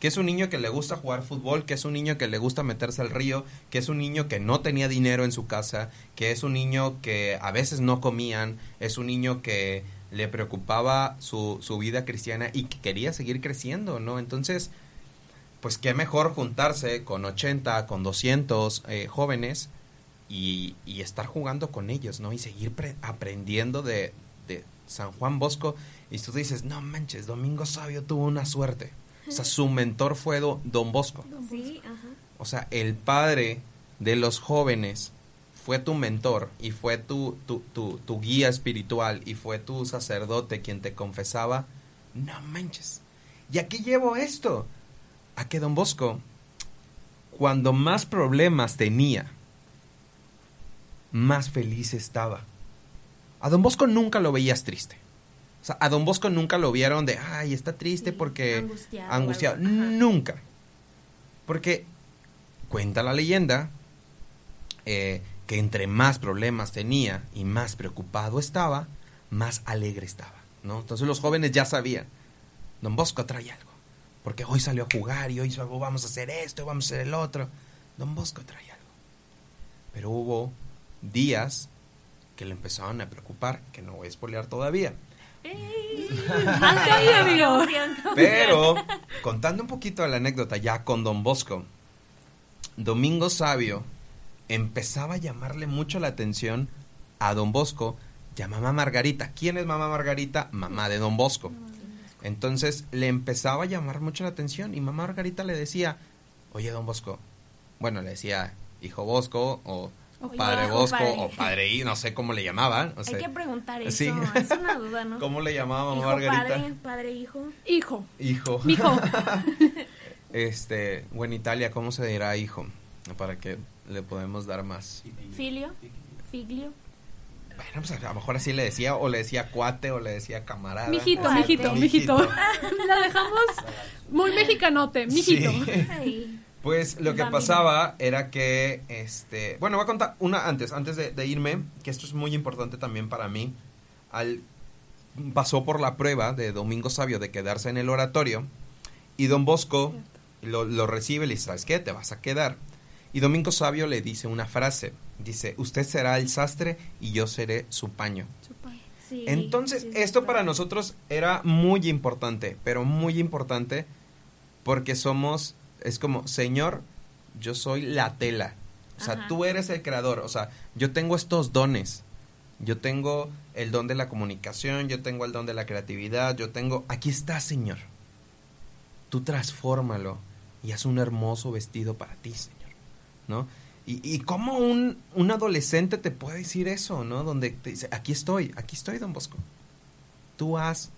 que es un niño que le gusta jugar fútbol, que es un niño que le gusta meterse al río, que es un niño que no tenía dinero en su casa, que es un niño que a veces no comían, es un niño que le preocupaba su, su vida cristiana y que quería seguir creciendo, ¿no? Entonces, pues qué mejor juntarse con 80, con 200 eh, jóvenes y, y, estar jugando con ellos, ¿no? Y seguir aprendiendo de, de San Juan Bosco. Y tú dices, no manches, Domingo Sabio tuvo una suerte. O sea, su mentor fue Don Bosco. Sí, ajá. O sea, el padre de los jóvenes fue tu mentor y fue tu, tu, tu, tu, guía espiritual y fue tu sacerdote quien te confesaba, no manches. ¿Y aquí llevo esto? A que don Bosco, cuando más problemas tenía, más feliz estaba. a Don Bosco nunca lo veías triste. O sea, a Don Bosco nunca lo vieron de, ay, está triste Sí, porque... angustiado Angustiado. Nunca. Porque cuenta la leyenda eh, que entre más problemas tenía y más preocupado estaba, más alegre estaba, ¿no? Entonces los jóvenes ya sabían, Don Bosco trae algo, porque hoy salió a jugar y hoy vamos a hacer esto, vamos a hacer el otro. Don Bosco trae algo. Pero hubo días que le empezaron a preocupar, que no voy a spoilear todavía. Amigo. Pero, contando un poquito la anécdota ya con Don Bosco, Domingo Sabio empezaba a llamarle mucho la atención a Don Bosco y a mamá Margarita. ¿Quién es mamá Margarita? Mamá de Don Bosco. Entonces le empezaba a llamar mucho la atención y mamá Margarita le decía, oye Don Bosco, bueno, le decía hijo Bosco o Oye, padre hijo, Bosco padre. o padre y no sé cómo le llamaban. o sea, Hay que preguntar eso, sí. es una duda, ¿no? ¿Cómo le llamaba mamá Hijo, Margarita? padre, padre, hijo. Hijo, Hijo. mijo. Este, o en Italia, ¿cómo se dirá hijo? Para que le podemos dar más. Filio, figlio. Bueno, pues a lo mejor así le decía, o le decía cuate, o le decía camarada. Mijito, mijito, mijito. Lo dejamos muy mexicanote, mijito. Sí. Pues lo que pasaba era que, este, bueno, voy a contar una antes, antes de, de irme, que esto es muy importante también para mí. Al, pasó por la prueba de Domingo Sabio de quedarse en el oratorio y Don Bosco lo, lo recibe y le dice, ¿sabes qué? Te vas a quedar. Y Domingo Sabio le dice una frase, dice, usted será el sastre y yo seré su paño. sí, Entonces, sí, esto para nosotros era muy importante, pero muy importante porque somos, es como, Señor, yo soy la tela. O sea, Ajá. tú eres el creador. O sea, yo tengo estos dones. Yo tengo el don de la comunicación, yo tengo el don de la creatividad, yo tengo... Aquí está, Señor. Tú transfórmalo y haz un hermoso vestido para ti, Señor. ¿No? Y, y cómo un, un adolescente te puede decir eso, ¿no? Donde te dice, aquí estoy, aquí estoy, don Bosco. Tú haz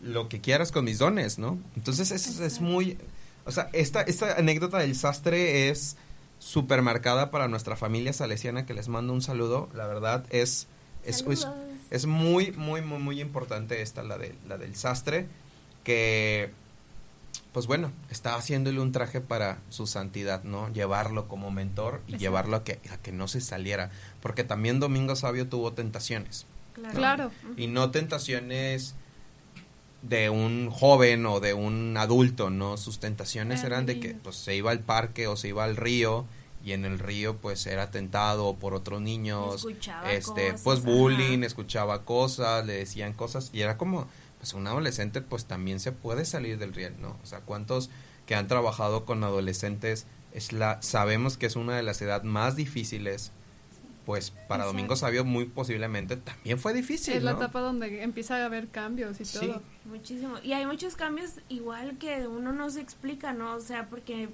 lo que quieras con mis dones, ¿no? Entonces eso es muy... O sea, esta, esta anécdota del sastre es súper marcada para nuestra familia salesiana, que les mando un saludo. La verdad es... Es, es, muy, muy, muy, muy importante esta, la, de, la del sastre, que, pues bueno, está haciéndole un traje para su santidad, ¿no? Llevarlo como mentor y Exacto. llevarlo a que, a que no se saliera, porque también Domingo Sabio tuvo tentaciones, Claro. Claro. y no tentaciones de un joven o de un adulto, ¿no? Sus tentaciones Era eran de niño. que pues se iba al parque o se iba al río y en el río pues era tentado por otros niños, Escuchaba este cosas, pues ajá. bullying, escuchaba cosas, le decían cosas y era como pues un adolescente pues también se puede salir del riel, ¿no? O sea, cuántos que han trabajado con adolescentes es la sabemos que es una de las edades más difíciles pues para Exacto. Domingo Sabio muy posiblemente también fue difícil, es la etapa donde empieza a haber cambios y Sí. todo. Muchísimo. Y hay muchos cambios igual que uno no se explica, ¿no? O sea, porque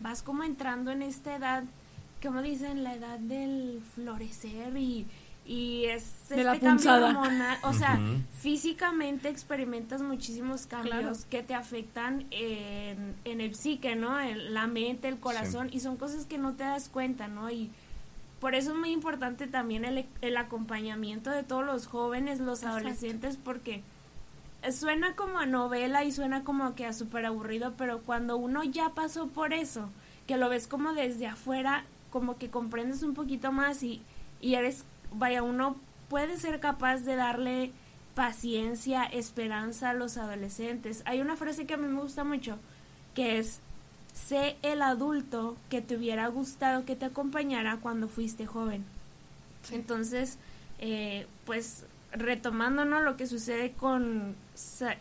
vas como entrando en esta edad, como dicen, la edad del florecer y, y es De la este cambio punzada. hormonal. O sea, físicamente experimentas muchísimos cambios Claro. que te afectan en, en el psique, ¿no? En la mente, el corazón, y son cosas que no te das cuenta, ¿no? Y por eso es muy importante también el, el acompañamiento de todos los jóvenes, los Exacto. adolescentes, porque suena como a novela y suena como que a súper aburrido, pero cuando uno ya pasó por eso, que lo ves como desde afuera, como que comprendes un poquito más y, y eres, vaya, uno puede ser capaz de darle paciencia, esperanza a los adolescentes. Hay una frase que a mí me gusta mucho, que es, sé el adulto que te hubiera gustado que te acompañara cuando fuiste joven. Entonces, eh, pues retomando ¿no? lo que sucede con,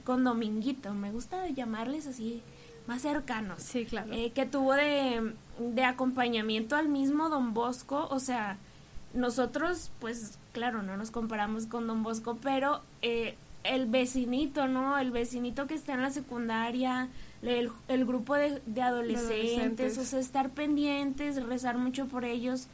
con Dominguito, me gusta llamarles así más cercanos, Sí, claro. eh, que tuvo de, de acompañamiento al mismo Don Bosco, o sea, nosotros pues claro, no nos comparamos con Don Bosco, pero eh, el vecinito, ¿no? El vecinito que está en la secundaria, el, el grupo de, de adolescentes, adolescentes. o sea, estar pendientes, rezar mucho por ellos,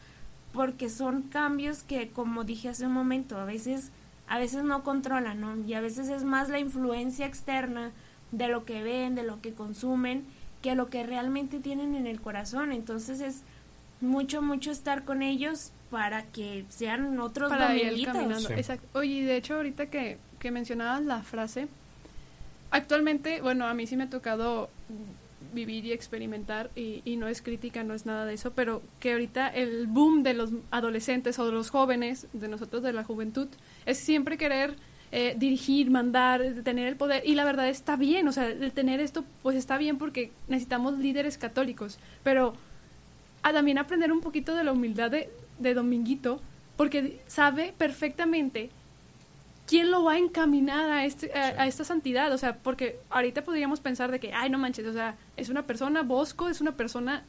porque son cambios que, como dije hace un momento, a veces, a veces no controlan, ¿no? Y a veces es más la influencia externa de lo que ven, de lo que consumen, que lo que realmente tienen en el corazón. Entonces es mucho, mucho estar con ellos para que sean otros para ir dominguitos. caminando. Sí. Exacto. Oye, y de hecho, ahorita que, que mencionabas la frase, actualmente, bueno, a mí sí me ha tocado vivir y experimentar, y, y no es crítica, no es nada de eso, pero que ahorita el boom de los adolescentes o de los jóvenes, de nosotros de la juventud, es siempre querer eh, dirigir, mandar, tener el poder, y la verdad está bien, o sea, el tener esto, pues está bien porque necesitamos líderes católicos, pero a también aprender un poquito de la humildad de, de Dominguito, porque sabe perfectamente quién lo va a encaminar a, este, a, a esta santidad. O sea, porque ahorita podríamos pensar de que, ay, no manches, o sea, es una persona, Bosco es una persona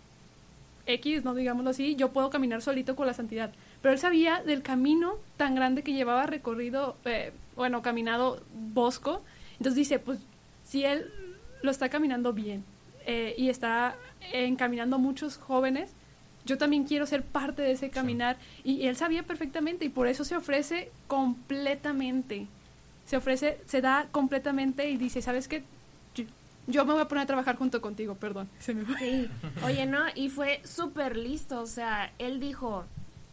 X, no digámoslo así, yo puedo caminar solito con la santidad. Pero él sabía del camino tan grande que llevaba recorrido, eh, bueno, caminado Bosco. Entonces dice, pues, si él lo está caminando bien eh, y está encaminando a muchos jóvenes, yo también quiero ser parte de ese caminar. Y, y él sabía perfectamente y por eso se ofrece completamente. Se ofrece, se da completamente y dice, ¿sabes qué? Yo, me voy a poner a trabajar junto contigo, perdón. Se me. Sí. Oye, no, y fue súper listo, o sea, él dijo,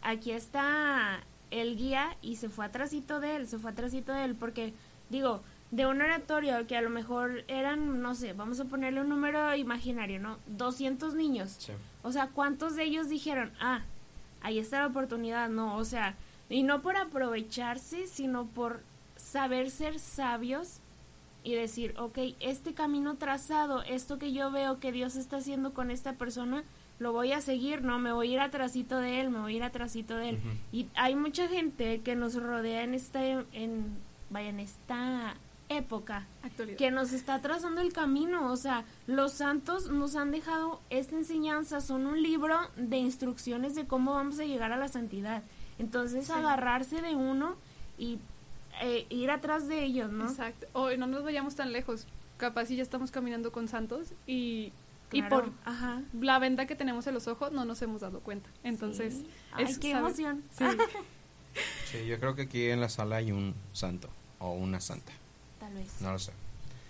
aquí está el guía y se fue atrásito de él, se fue atrásito de él, porque digo, de un oratorio que a lo mejor eran, no sé, vamos a ponerle un número imaginario, ¿no? 200 niños. Sí. O sea, ¿cuántos de ellos dijeron, ah, ahí está la oportunidad? No, o sea, y no por aprovecharse, sino por saber ser sabios y decir, ok, este camino trazado, esto que yo veo que Dios está haciendo con esta persona, lo voy a seguir, no, me voy a ir atrasito de él, me voy a ir atrasito de él. Y hay mucha gente que nos rodea en este, en, vaya, en esta época Actualidad. que nos está trazando el camino. O sea, los santos nos han dejado esta enseñanza, son un libro de instrucciones de cómo vamos a llegar a la santidad. Entonces, Sí. agarrarse de uno y eh, ir atrás de ellos, ¿no? Exacto. O no nos vayamos tan lejos. Capaz si ya estamos caminando con santos y, y por Ajá. la venda que tenemos en los ojos no nos hemos dado cuenta. Entonces, Sí. Ay, es qué saber- emoción. Sí. Sí, yo creo que aquí en la sala hay un santo o una santa. Tal vez. No lo sé.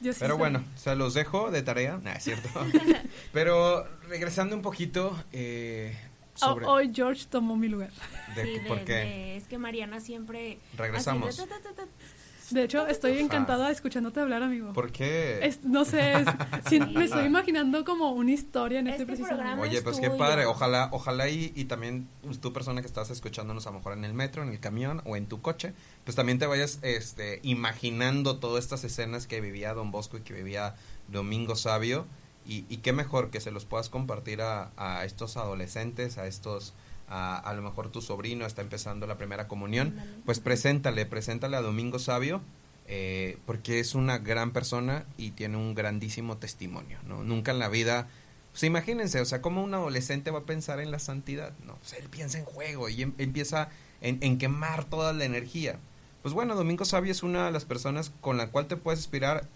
Yo sí Pero soy. bueno, se los dejo de tarea. Nah, es cierto. Pero regresando un poquito eh, O-. Hoy George tomó mi lugar. de- Sí, de- ¿Por qué? de- es que Mariana siempre... Regresamos. así de ta, ta, ta, ta. De hecho, estoy encantada escuchándote hablar, amigo. ¿Por qué? Es- no sé, es- me estoy imaginando como una historia en este, Este preciso programa momento. Oye, es pues qué padre. Ojalá, ojalá y, y también pues, tú persona que estás escuchándonos a lo mejor en el metro, en el camión o en tu coche, pues también te vayas este, imaginando todas estas escenas que vivía Don Bosco y que vivía Domingo Sabio. Y, y qué mejor que se los puedas compartir a, a estos adolescentes, a estos, a, a lo mejor tu sobrino está empezando la primera comunión, pues preséntale, preséntale a Domingo Sabio, eh, porque es una gran persona y tiene un grandísimo testimonio, ¿no? Nunca en la vida, pues imagínense, o sea, ¿cómo un adolescente va a pensar en la santidad? No, pues él piensa en juego y em- empieza en, en quemar toda la energía. Pues bueno, Domingo Sabio es una de las personas con la cual te puedes inspirar,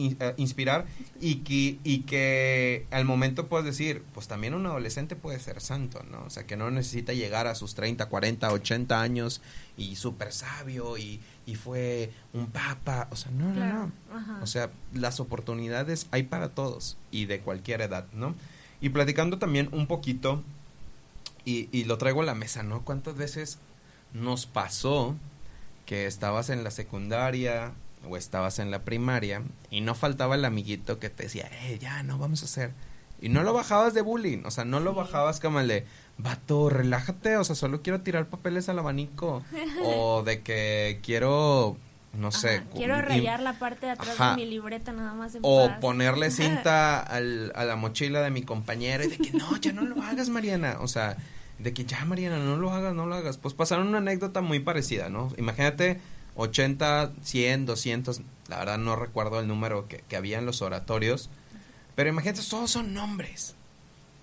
in- eh, inspirar y que, y que al momento puedes decir, pues también un adolescente puede ser santo, ¿no? O sea, que no necesita llegar a sus 30, 40, 80 años y súper sabio y, y fue un papa, o sea, no, no, Claro. no. O sea, las oportunidades hay para todos y de cualquier edad, ¿no? Y platicando también un poquito, y, y lo traigo a la mesa, ¿no? ¿Cuántas veces nos pasó que estabas en la secundaria o estabas en la primaria y no faltaba el amiguito que te decía, eh, ya, no vamos a hacer. Y no lo bajabas de bullying, o sea, no lo bajabas como el de, vato, relájate, o sea, solo quiero tirar papeles al abanico. o de que quiero, no sé, Ajá, Quiero rayar la parte de atrás Ajá. de mi libreta nada más en o paz. ponerle cinta al- a la mochila de mi compañera y de que no, ya no lo hagas, Mariana. O sea, de que ya, Mariana, no lo hagas, no lo hagas. Pues pasaron una anécdota muy parecida, ¿no? Imagínate 80, 100, 200, la verdad no recuerdo el número que, que había en los oratorios, pero imagínate, todos son nombres.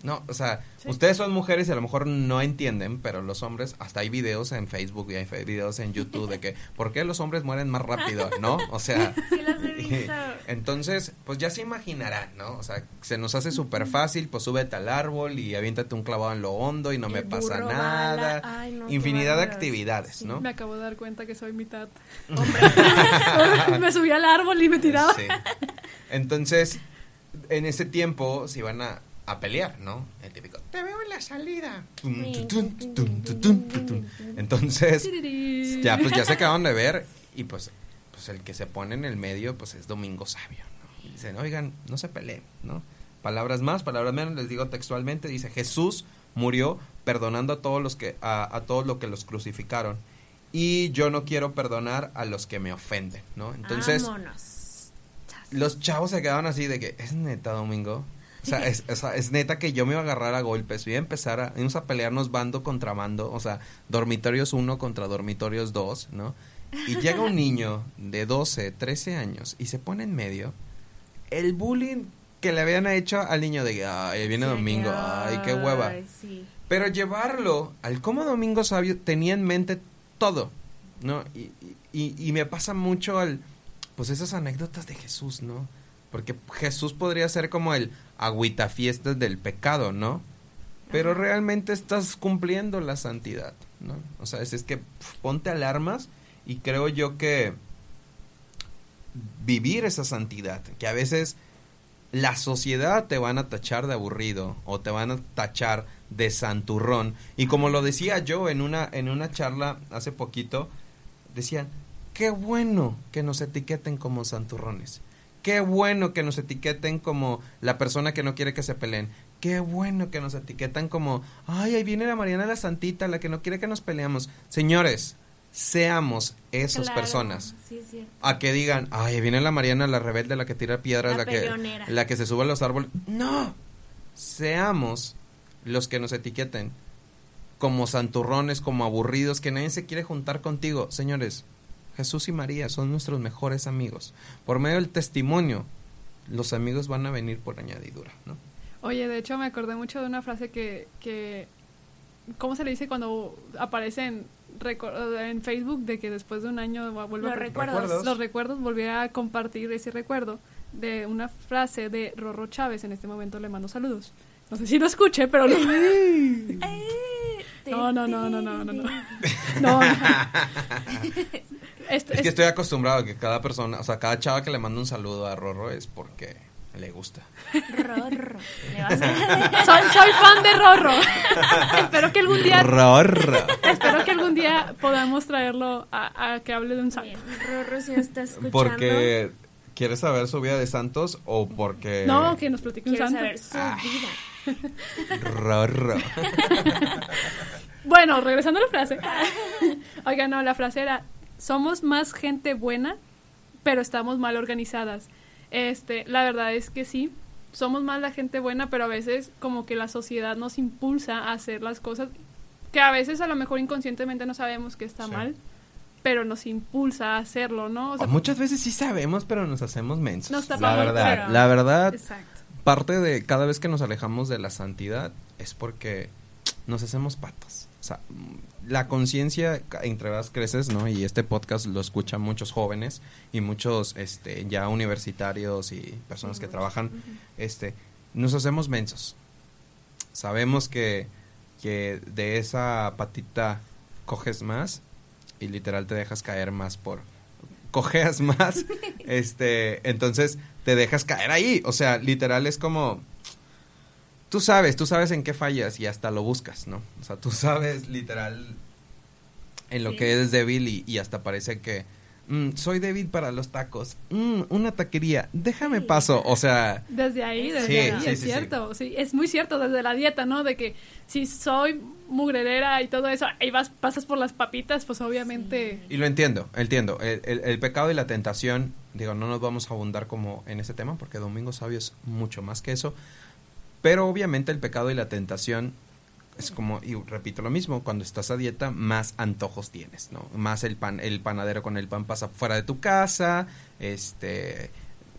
No, o sea, Sí. ustedes son mujeres y a lo mejor no entienden, pero los hombres, hasta hay videos en Facebook y hay videos en YouTube de que, ¿por qué los hombres mueren más rápido? ¿No? O sea, Sí las he visto. entonces, pues ya se imaginarán, ¿no? O sea, se nos hace súper fácil, pues súbete al árbol y aviéntate un clavado en lo hondo y no me pasa nada. Ay, no, Infinidad de actividades, Sí. ¿no? Me acabo de dar cuenta que soy mitad. me subí al árbol y me tiraba. Sí. Entonces, en ese tiempo se iban a, a pelear, ¿no? El típico, te veo en la salida. Entonces, ya pues ya se acaban de ver y pues, pues el que se pone en el medio pues es Domingo Sabio, ¿no? Y dicen, oigan, no se peleen, ¿no? Palabras más, palabras menos, les digo textualmente, dice, Jesús murió perdonando a todos los que, a, a todos los que los crucificaron. Y yo no quiero perdonar a los que me ofenden, ¿no? Entonces, Vámonos. los chavos se quedaban así de que, ¿es neta, Domingo? O sea, es, o sea, es neta que yo me iba a agarrar a golpes, iba a empezar a, íbamos a pelearnos bando contra bando, o sea, dormitorios 1 contra dormitorios 2, ¿no? Y llega un niño de 12, 13 años y se pone en medio. El bullying que le habían hecho al niño de ay, viene Sí, Domingo, ay, qué hueva. sí. Pero llevarlo al cómo Domingo Sabio tenía en mente todo, ¿no? Y, y, y me pasa mucho al, pues esas anécdotas de Jesús, ¿no? Porque Jesús podría ser como el agüita fiestas del pecado, ¿no? Pero realmente estás cumpliendo la santidad, ¿no? O sea, es, es que pf, ponte alarmas y creo yo que vivir esa santidad, que a veces la sociedad te van a tachar de aburrido o te van a tachar de santurrón. Y como lo decía yo en una, en una charla hace poquito, decían, qué bueno que nos etiqueten como santurrones. Qué bueno que nos etiqueten como la persona que no quiere que se peleen. Qué bueno que nos etiquetan como, ay, ahí viene la Mariana la Santita, la que no quiere que nos peleamos. Señores, seamos esas Claro, personas Sí, a que digan, ay, viene la Mariana, la rebelde, la que tira piedras, La la, que, la que se sube a los árboles. No, seamos los que nos etiqueten como santurrones, como aburridos, que nadie se quiere juntar contigo. Señores, Jesús y María son nuestros mejores amigos. Por medio del testimonio, los amigos van a venir por añadidura, ¿no? Oye, de hecho me acordé mucho de una frase que, que ¿cómo se le dice cuando aparece en, Facebook de que después de un año va- vuelve Los a recuerdos. Recuerdos. los recuerdos, volví a compartir ese recuerdo de una frase de Rorro Chávez, en este momento le mando saludos. No sé si lo escuché, pero lo... No, no, no, no, no, no, no. No. Es que estoy acostumbrado a que cada persona, o sea, cada chava que le manda un saludo a Rorro es porque le gusta. Rorro. Le vas a- soy, soy fan de Rorro. espero que algún día Rorro. espero que algún día podamos traerlo a, a que hable de un salto. Bien, Rorro, si está escuchando. Porque quieres saber su vida de santos o porque No, que nos platique un santo. saber su Ah. vida. Rorro. Bueno, regresando a la frase. Oiga, no, la frase era, somos más gente buena, pero estamos mal organizadas. Este, la verdad es que sí, somos más la gente buena, pero a veces como que la sociedad nos impulsa a hacer las cosas que a veces a lo mejor inconscientemente no sabemos que está Sí. mal, pero nos impulsa a hacerlo, ¿no? O sea, O muchas veces sí sabemos, pero nos hacemos mensos. Nos la verdad, la verdad, Exacto. parte de cada vez que nos alejamos de la santidad es porque nos hacemos patos. O sea, la conciencia entre más creces, ¿no? Y este podcast lo escuchan muchos jóvenes y muchos este ya universitarios y personas que trabajan este nos hacemos mensos. Sabemos que que de esa patita coges más y literal te dejas caer más por cojeas más, este, entonces te dejas caer ahí, o sea, literal es como tú sabes, tú sabes en qué fallas y hasta lo buscas, ¿no? O sea, tú sabes literal en lo Sí. que eres débil y, y hasta parece que mm, soy débil para los tacos, mm, una taquería, déjame Sí. paso, o sea, Desde ahí, desde Sí, ahí, sí, es cierto. Sí. es muy cierto, desde la dieta, ¿no? De que si soy mugrerera y todo eso, y vas, pasas por las papitas, pues obviamente... Y lo entiendo, entiendo. El, el- el pecado y la tentación, digo, no nos vamos a abundar como en ese tema, porque Domingo Sabio es mucho más que eso. Pero obviamente el pecado y la tentación es como, y repito lo mismo, cuando estás a dieta, más antojos tienes, ¿no? Más el pan, el panadero con el pan pasa fuera de tu casa, este,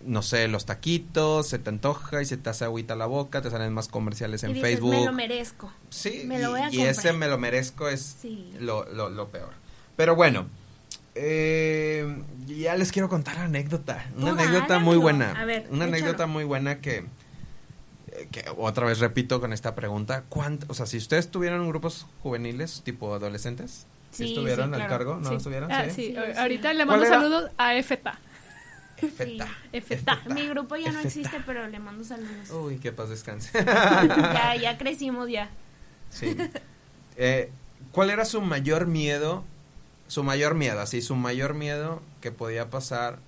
no sé, los taquitos, se te antoja y se te hace agüita la boca, te salen más comerciales en y dices, Facebook. me lo merezco. Sí, Me lo y, voy a y ese comprar. me lo merezco es Sí. lo, lo, lo peor. Pero bueno, eh, ya les quiero contar anécdota. Una anécdota muy buena. A ver, una échalo. anécdota muy buena que, que otra vez repito con esta pregunta. ¿cuánto, o sea, si ustedes tuvieran grupos juveniles tipo adolescentes, si Sí, estuvieran sí, al claro. cargo? ¿No sí. estuvieran? Ah, Sí. sí, Sí, a- sí. Ahorita le ¿Cuál mando saludos a EFETA. Efeta. Efeta. Mi grupo ya no Efeta. existe, pero le mando saludos. Uy, que paz descanse. Ya, ya crecimos ya. Sí. Eh, ¿Cuál era su mayor miedo? Su mayor miedo, así, su mayor miedo que podía pasar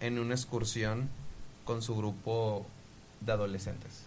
en una excursión con su grupo de adolescentes.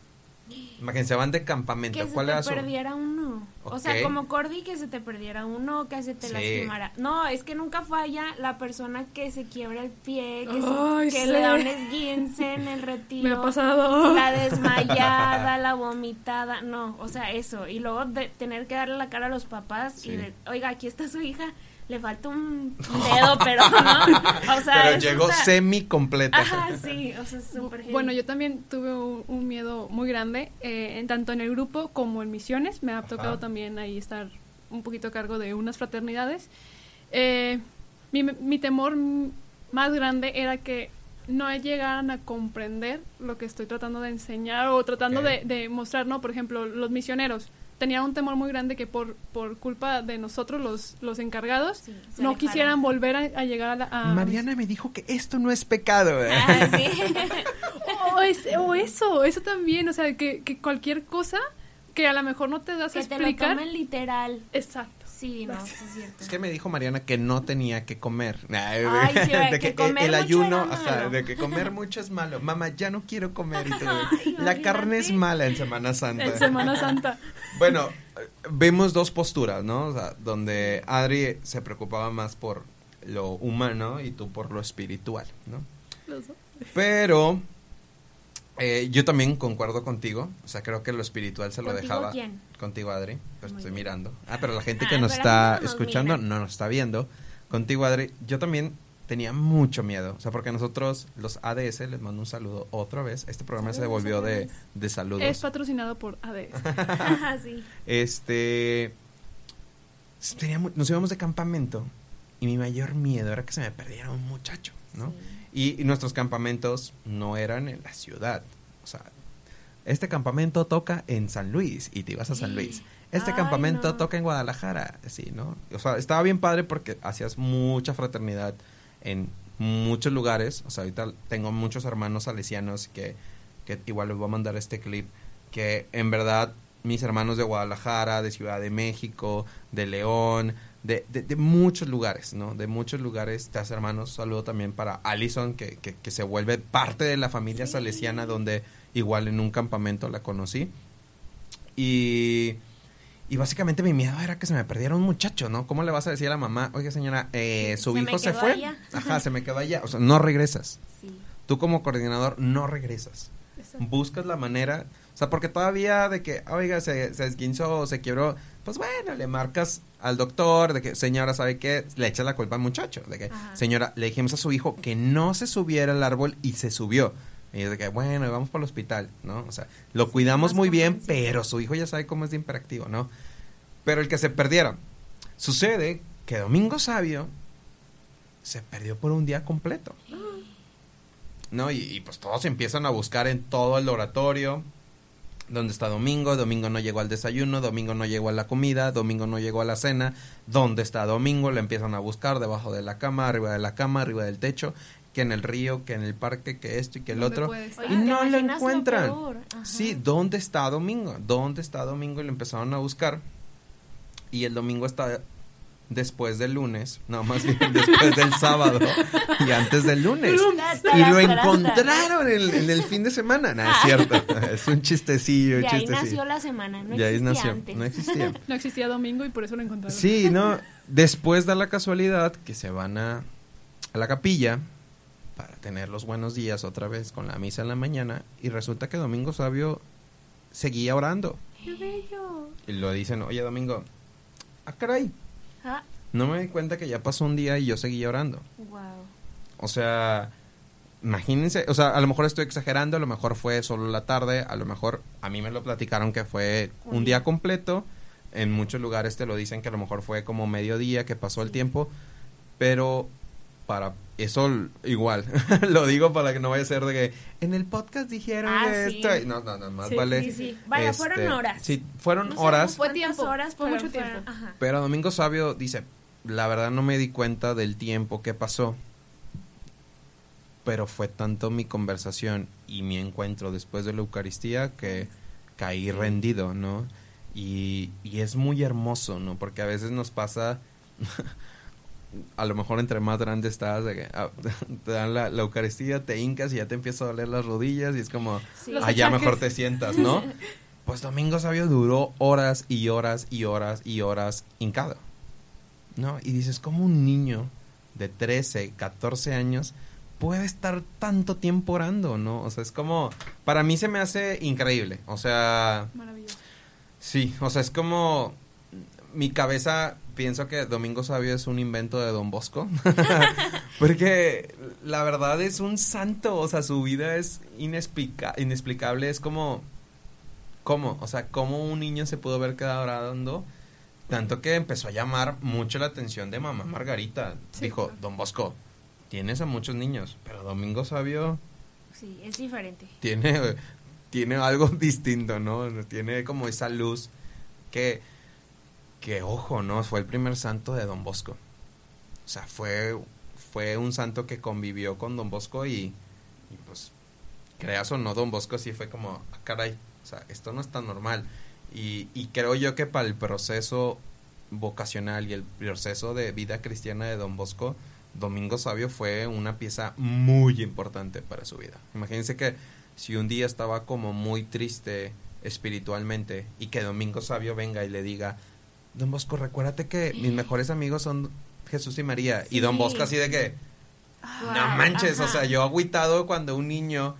Imagínense, van de campamento. Que se ¿Cuál te era su...? perdiera uno. O sea, como Cordy, que se te perdiera uno, que se te Sí. lastimara. No, es que nunca falla la persona que se quiebra el pie, que, se- Ay, que sí. le da un esguince en el retiro. Me ha pasado. La desmayada, la vomitada, no, o sea, eso. Y luego de tener que darle la cara a los papás Sí. y de, oiga, aquí está su hija, le falta un dedo, pero no. O sea, Pero llegó está- semi completa. Ajá, sí, o sea, súper. Bueno, yo también tuve un, un miedo muy grande, eh, en tanto en el grupo como en misiones. Me ha tocado también ahí estar un poquito a cargo de unas fraternidades. Eh, mi, mi temor más grande era que no llegaran a comprender lo que estoy tratando de enseñar o tratando de mostrar, ¿no? Por ejemplo, los misioneros. Tenía un temor muy grande que por, por culpa de nosotros, los, los encargados, Sí, no quisieran volver a, a llegar a la... a- Mariana me dijo que esto no es pecado. ¿eh? Ah, sí. O, es- o eso, eso también, o sea, que, que cualquier cosa que a lo mejor no te das a que te lo explicar. tomen literal. Exacto. Sí, no, sí es cierto. Es que me dijo Mariana que no tenía que comer. Ay, Ay, sí, de que que, comer el mucho ayuno, de que comer mucho es malo. Mamá, ya no quiero comer. Y todo. Ay, La carne es mala en Semana Santa. En Semana Santa. Bueno, vemos dos posturas, ¿no? O sea, donde Adri se preocupaba más por lo humano y tú por lo espiritual, ¿no? Los dos. Pero eh, yo también concuerdo contigo. O sea, creo que lo espiritual se lo ¿Contigo dejaba. quién? Contigo, Adri. Pues Muy estoy bien. mirando. Ah, pero la gente Ah, que nos está no nos escuchando no nos está viendo. Contigo, Adri. Yo también tenía mucho miedo. O sea, porque nosotros, los ADS, les mando un saludo otra vez. Este programa se devolvió de, de saludos. Es patrocinado por ADS. Ajá, sí. Este. tenía mu- nos íbamos de campamento y mi mayor miedo era que se me perdiera un muchacho, ¿no? Y, y nuestros campamentos no eran en la ciudad. O sea, este campamento toca en San Luis y te ibas a San Luis. Este Ay, campamento no. toca en Guadalajara, sí, ¿no? O sea, estaba bien padre porque hacías mucha fraternidad en muchos lugares. O sea, ahorita tengo muchos hermanos salesianos que, que igual les voy a mandar este clip, que en verdad mis hermanos de Guadalajara, de Ciudad de México, de León, de, de, de muchos lugares, ¿no? De muchos lugares, te hace hermanos. Saludo también para Allison, que, que, que se vuelve parte de la familia Sí. salesiana, donde igual en un campamento la conocí. Y, y básicamente mi miedo era que se me perdiera un muchacho, ¿no? ¿Cómo le vas a decir a la mamá, oiga señora, eh, su Se hijo se fue? allá". Ajá, se me quedó allá. O sea, no regresas. Sí. Tú como coordinador no regresas. Buscas la manera, o sea, porque todavía de que, oiga, se, se esguinzó o se quebró, pues bueno, le marcas al doctor de que, señora, ¿sabe qué? Le echas la culpa al muchacho, de que, Ajá. señora, le dijimos a su hijo que no se subiera al árbol y se subió. Y es de que, bueno, vamos para el hospital, ¿no? O sea, lo cuidamos muy bien, pero su hijo ya sabe cómo es de imperactivo, ¿no? Pero el que se perdiera. Sucede que Domingo Sabio se perdió por un día completo. ¿no? Y, y, pues todos empiezan a buscar en todo el oratorio. ¿Dónde está Domingo? Domingo no llegó al desayuno, Domingo no llegó a la comida, Domingo no llegó a la cena. ¿Dónde está Domingo? Le empiezan a buscar debajo de la cama, arriba de la cama, arriba del techo, que en el río, que en el parque, que esto y que el ¿Dónde otro. Y Oye, ¿te no lo encuentran. Sí, ¿dónde está Domingo? ¿Dónde está Domingo? Y lo empezaron a buscar. Y el domingo está después del lunes, no, más bien después del sábado y antes del lunes. Y lo encontraron en, en el fin de semana. No, es cierto. Es un chistecillo, De ahí chistecillo. nació la semana, no Y ahí existía nació. antes. No existía. No existía domingo y por eso lo encontraron. Sí, no. Después da la casualidad que se van a, a la capilla para tener los buenos días otra vez con la misa en la mañana y resulta que Domingo Sabio seguía orando. ¡Qué bello! Y lo dicen, oye Domingo, ah caray, Ah, no me di cuenta que ya pasó un día y yo seguía orando. wow. O sea, imagínense, o sea, a lo mejor estoy exagerando, a lo mejor fue solo la tarde, a lo mejor a mí me lo platicaron que fue Un un día. día completo. En muchos lugares te lo dicen que a lo mejor fue como mediodía que pasó el tiempo, pero para eso igual, lo digo para que no vaya a ser de que en el podcast dijeron Ah, esto. sí. No, no, no, más Sí, vale. Sí, sí. Vaya, este, fueron horas. Sí, fueron No horas. Fue tiempo, horas, fue mucho fueron- tiempo. Ajá. Pero Domingo Sabio dice, la verdad no me di cuenta del tiempo que pasó. pero fue tanto mi conversación y mi encuentro después de la Eucaristía que caí rendido, ¿no? Y, y es muy hermoso, ¿no? Porque a veces nos pasa, a lo mejor entre más grande estás, de que, ah, te dan la, la Eucaristía, te hincas y ya te empieza a doler las rodillas y es como, Sí. Allá achaques. mejor te sientas, ¿no? Pues Domingo Sabio duró horas y horas y horas y horas hincado, ¿no? Y dices, ¿cómo un niño de 13, 14 años puede estar tanto tiempo orando, ¿no? O sea, es como, para mí se me hace increíble, o sea, Maravilloso. sí, o sea, es como, mi cabeza, pienso que Domingo Sabio es un invento de Don Bosco, porque la verdad es un santo, o sea, su vida es inexplica- inexplicable, es como, ¿cómo? O sea, ¿cómo un niño se pudo haber quedado orando? Tanto que empezó a llamar mucho la atención de mamá Margarita. Sí, Dijo, claro. Don Bosco, tienes a muchos niños, pero Domingo Sabio Sí, es diferente. tiene, tiene algo distinto, ¿no? Tiene como esa luz que, que, ojo, ¿no? Fue el primer santo de Don Bosco. O sea, fue, fue un santo que convivió con Don Bosco y, pues, creas o no, Don Bosco sí fue como, ah, caray, o sea, esto no es tan normal. Y, y creo yo que para el proceso vocacional y el proceso de vida cristiana de Don Bosco, Domingo Sabio fue una pieza muy importante para su vida. Imagínense que si un día estaba como muy triste espiritualmente y que Domingo Sabio venga y le diga, Don Bosco, recuérdate que mis mejores amigos son Jesús y María. Y Don. Bosco así de que, no manches, o sea, yo agüitado cuando un niño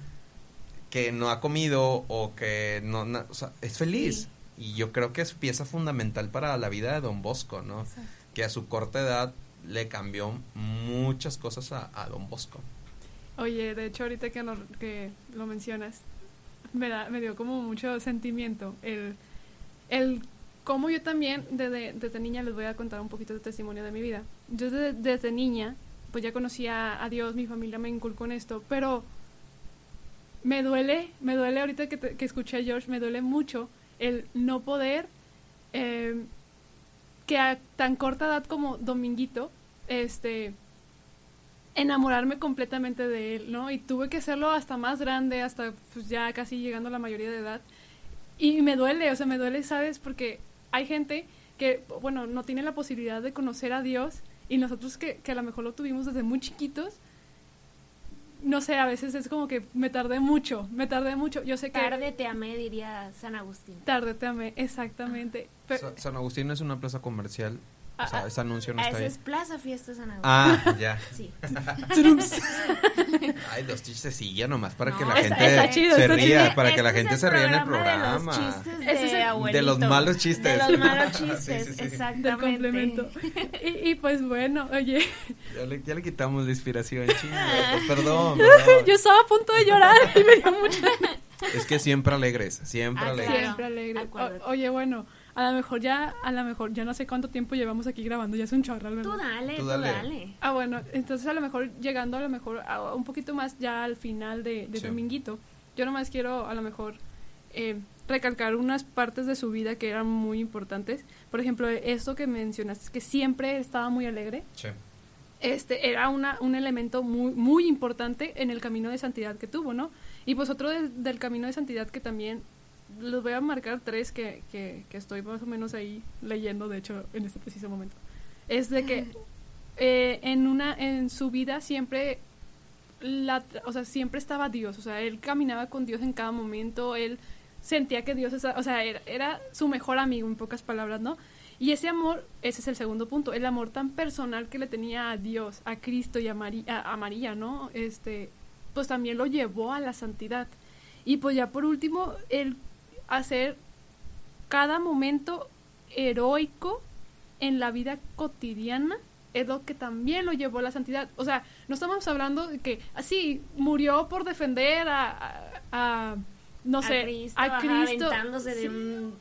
que no ha comido o que no, no- o sea, es feliz. Y yo creo que es pieza fundamental para la vida de Don Bosco, ¿no? Que a su corta edad le cambió muchas cosas a, a Don Bosco. Oye, de hecho, ahorita que lo, que lo mencionas, me, da, me dio como mucho sentimiento. El, el cómo yo también, desde, desde niña, les voy a contar un poquito de testimonio de mi vida. Yo desde, niña, pues ya conocía a Dios, mi familia me inculcó en esto, pero me duele, me duele ahorita que, te- que escuché a George, me duele mucho el no poder, eh, que a tan corta edad como Dominguito, este, enamorarme completamente de él, ¿no? Y tuve que hacerlo hasta más grande, hasta pues ya casi llegando a la mayoría de edad. Y me duele, o sea, me duele, ¿sabes? Porque hay gente que, bueno, no tiene la posibilidad de conocer a Dios y nosotros que, que a lo mejor lo tuvimos desde muy chiquitos, no sé, a veces es como que me tardé mucho, me tardé mucho. Yo sé que... Tarde te amé, diría San Agustín. Tarde te amé, exactamente. Pero- San Agustín es una plaza comercial. O sea, Ah, ese anuncio no Ah, está ahí. es Plaza Fiesta San Agustín. Ah, ya. Sí. Ay, los chistes sí, ya nomás para que No, la está- gente está chido, se ría, chido. para que la Este es gente se ría en el De programa. los chistes de, Ese es el-. De los malos chistes. De los malos Sí, chistes, sí, sí. exactamente. del complemento. Y, y pues bueno, oye, Ya le, ya le quitamos la inspiración, chinga. Perdón, perdón. yo estaba a punto de llorar y me dio mucha Es que siempre alegres, siempre Ah, alegres. Siempre alegre. Acuérdate. O- oye, bueno, a lo mejor ya, a lo mejor ya no sé cuánto tiempo llevamos aquí grabando, ya es un chorral, ¿verdad? Tú dale, Tú tú dale. dale. Ah, bueno, entonces a lo mejor llegando a lo mejor a un poquito más ya al final de, de Sí. Dominguito, yo nomás quiero a lo mejor eh, recalcar unas partes de su vida que eran muy importantes. Por ejemplo, esto que mencionaste, que siempre estaba muy alegre. Sí. este era una, un elemento muy, muy importante en el camino de santidad que tuvo, ¿no? Y pues otro de- del camino de santidad que también, los voy a marcar tres que, que, que estoy más o menos ahí leyendo, de hecho, en este preciso momento, es de que eh, en, una, en su vida siempre, la, o sea, siempre estaba Dios, o sea, él caminaba con Dios en cada momento, él sentía que Dios, o sea, era, era su mejor amigo, en pocas palabras, ¿no? Y ese amor, ese es el segundo punto, el amor tan personal que le tenía a Dios, a Cristo y a, Mari- a, a María, ¿no? Este, pues también lo llevó a la santidad. Y pues ya por último, el hacer cada momento heroico en la vida cotidiana es lo que también lo llevó a la santidad. O sea, no estamos hablando de que así murió por defender a, a- a, no sé, a Cristo, a ajá, Cristo. aventándose Sí. de un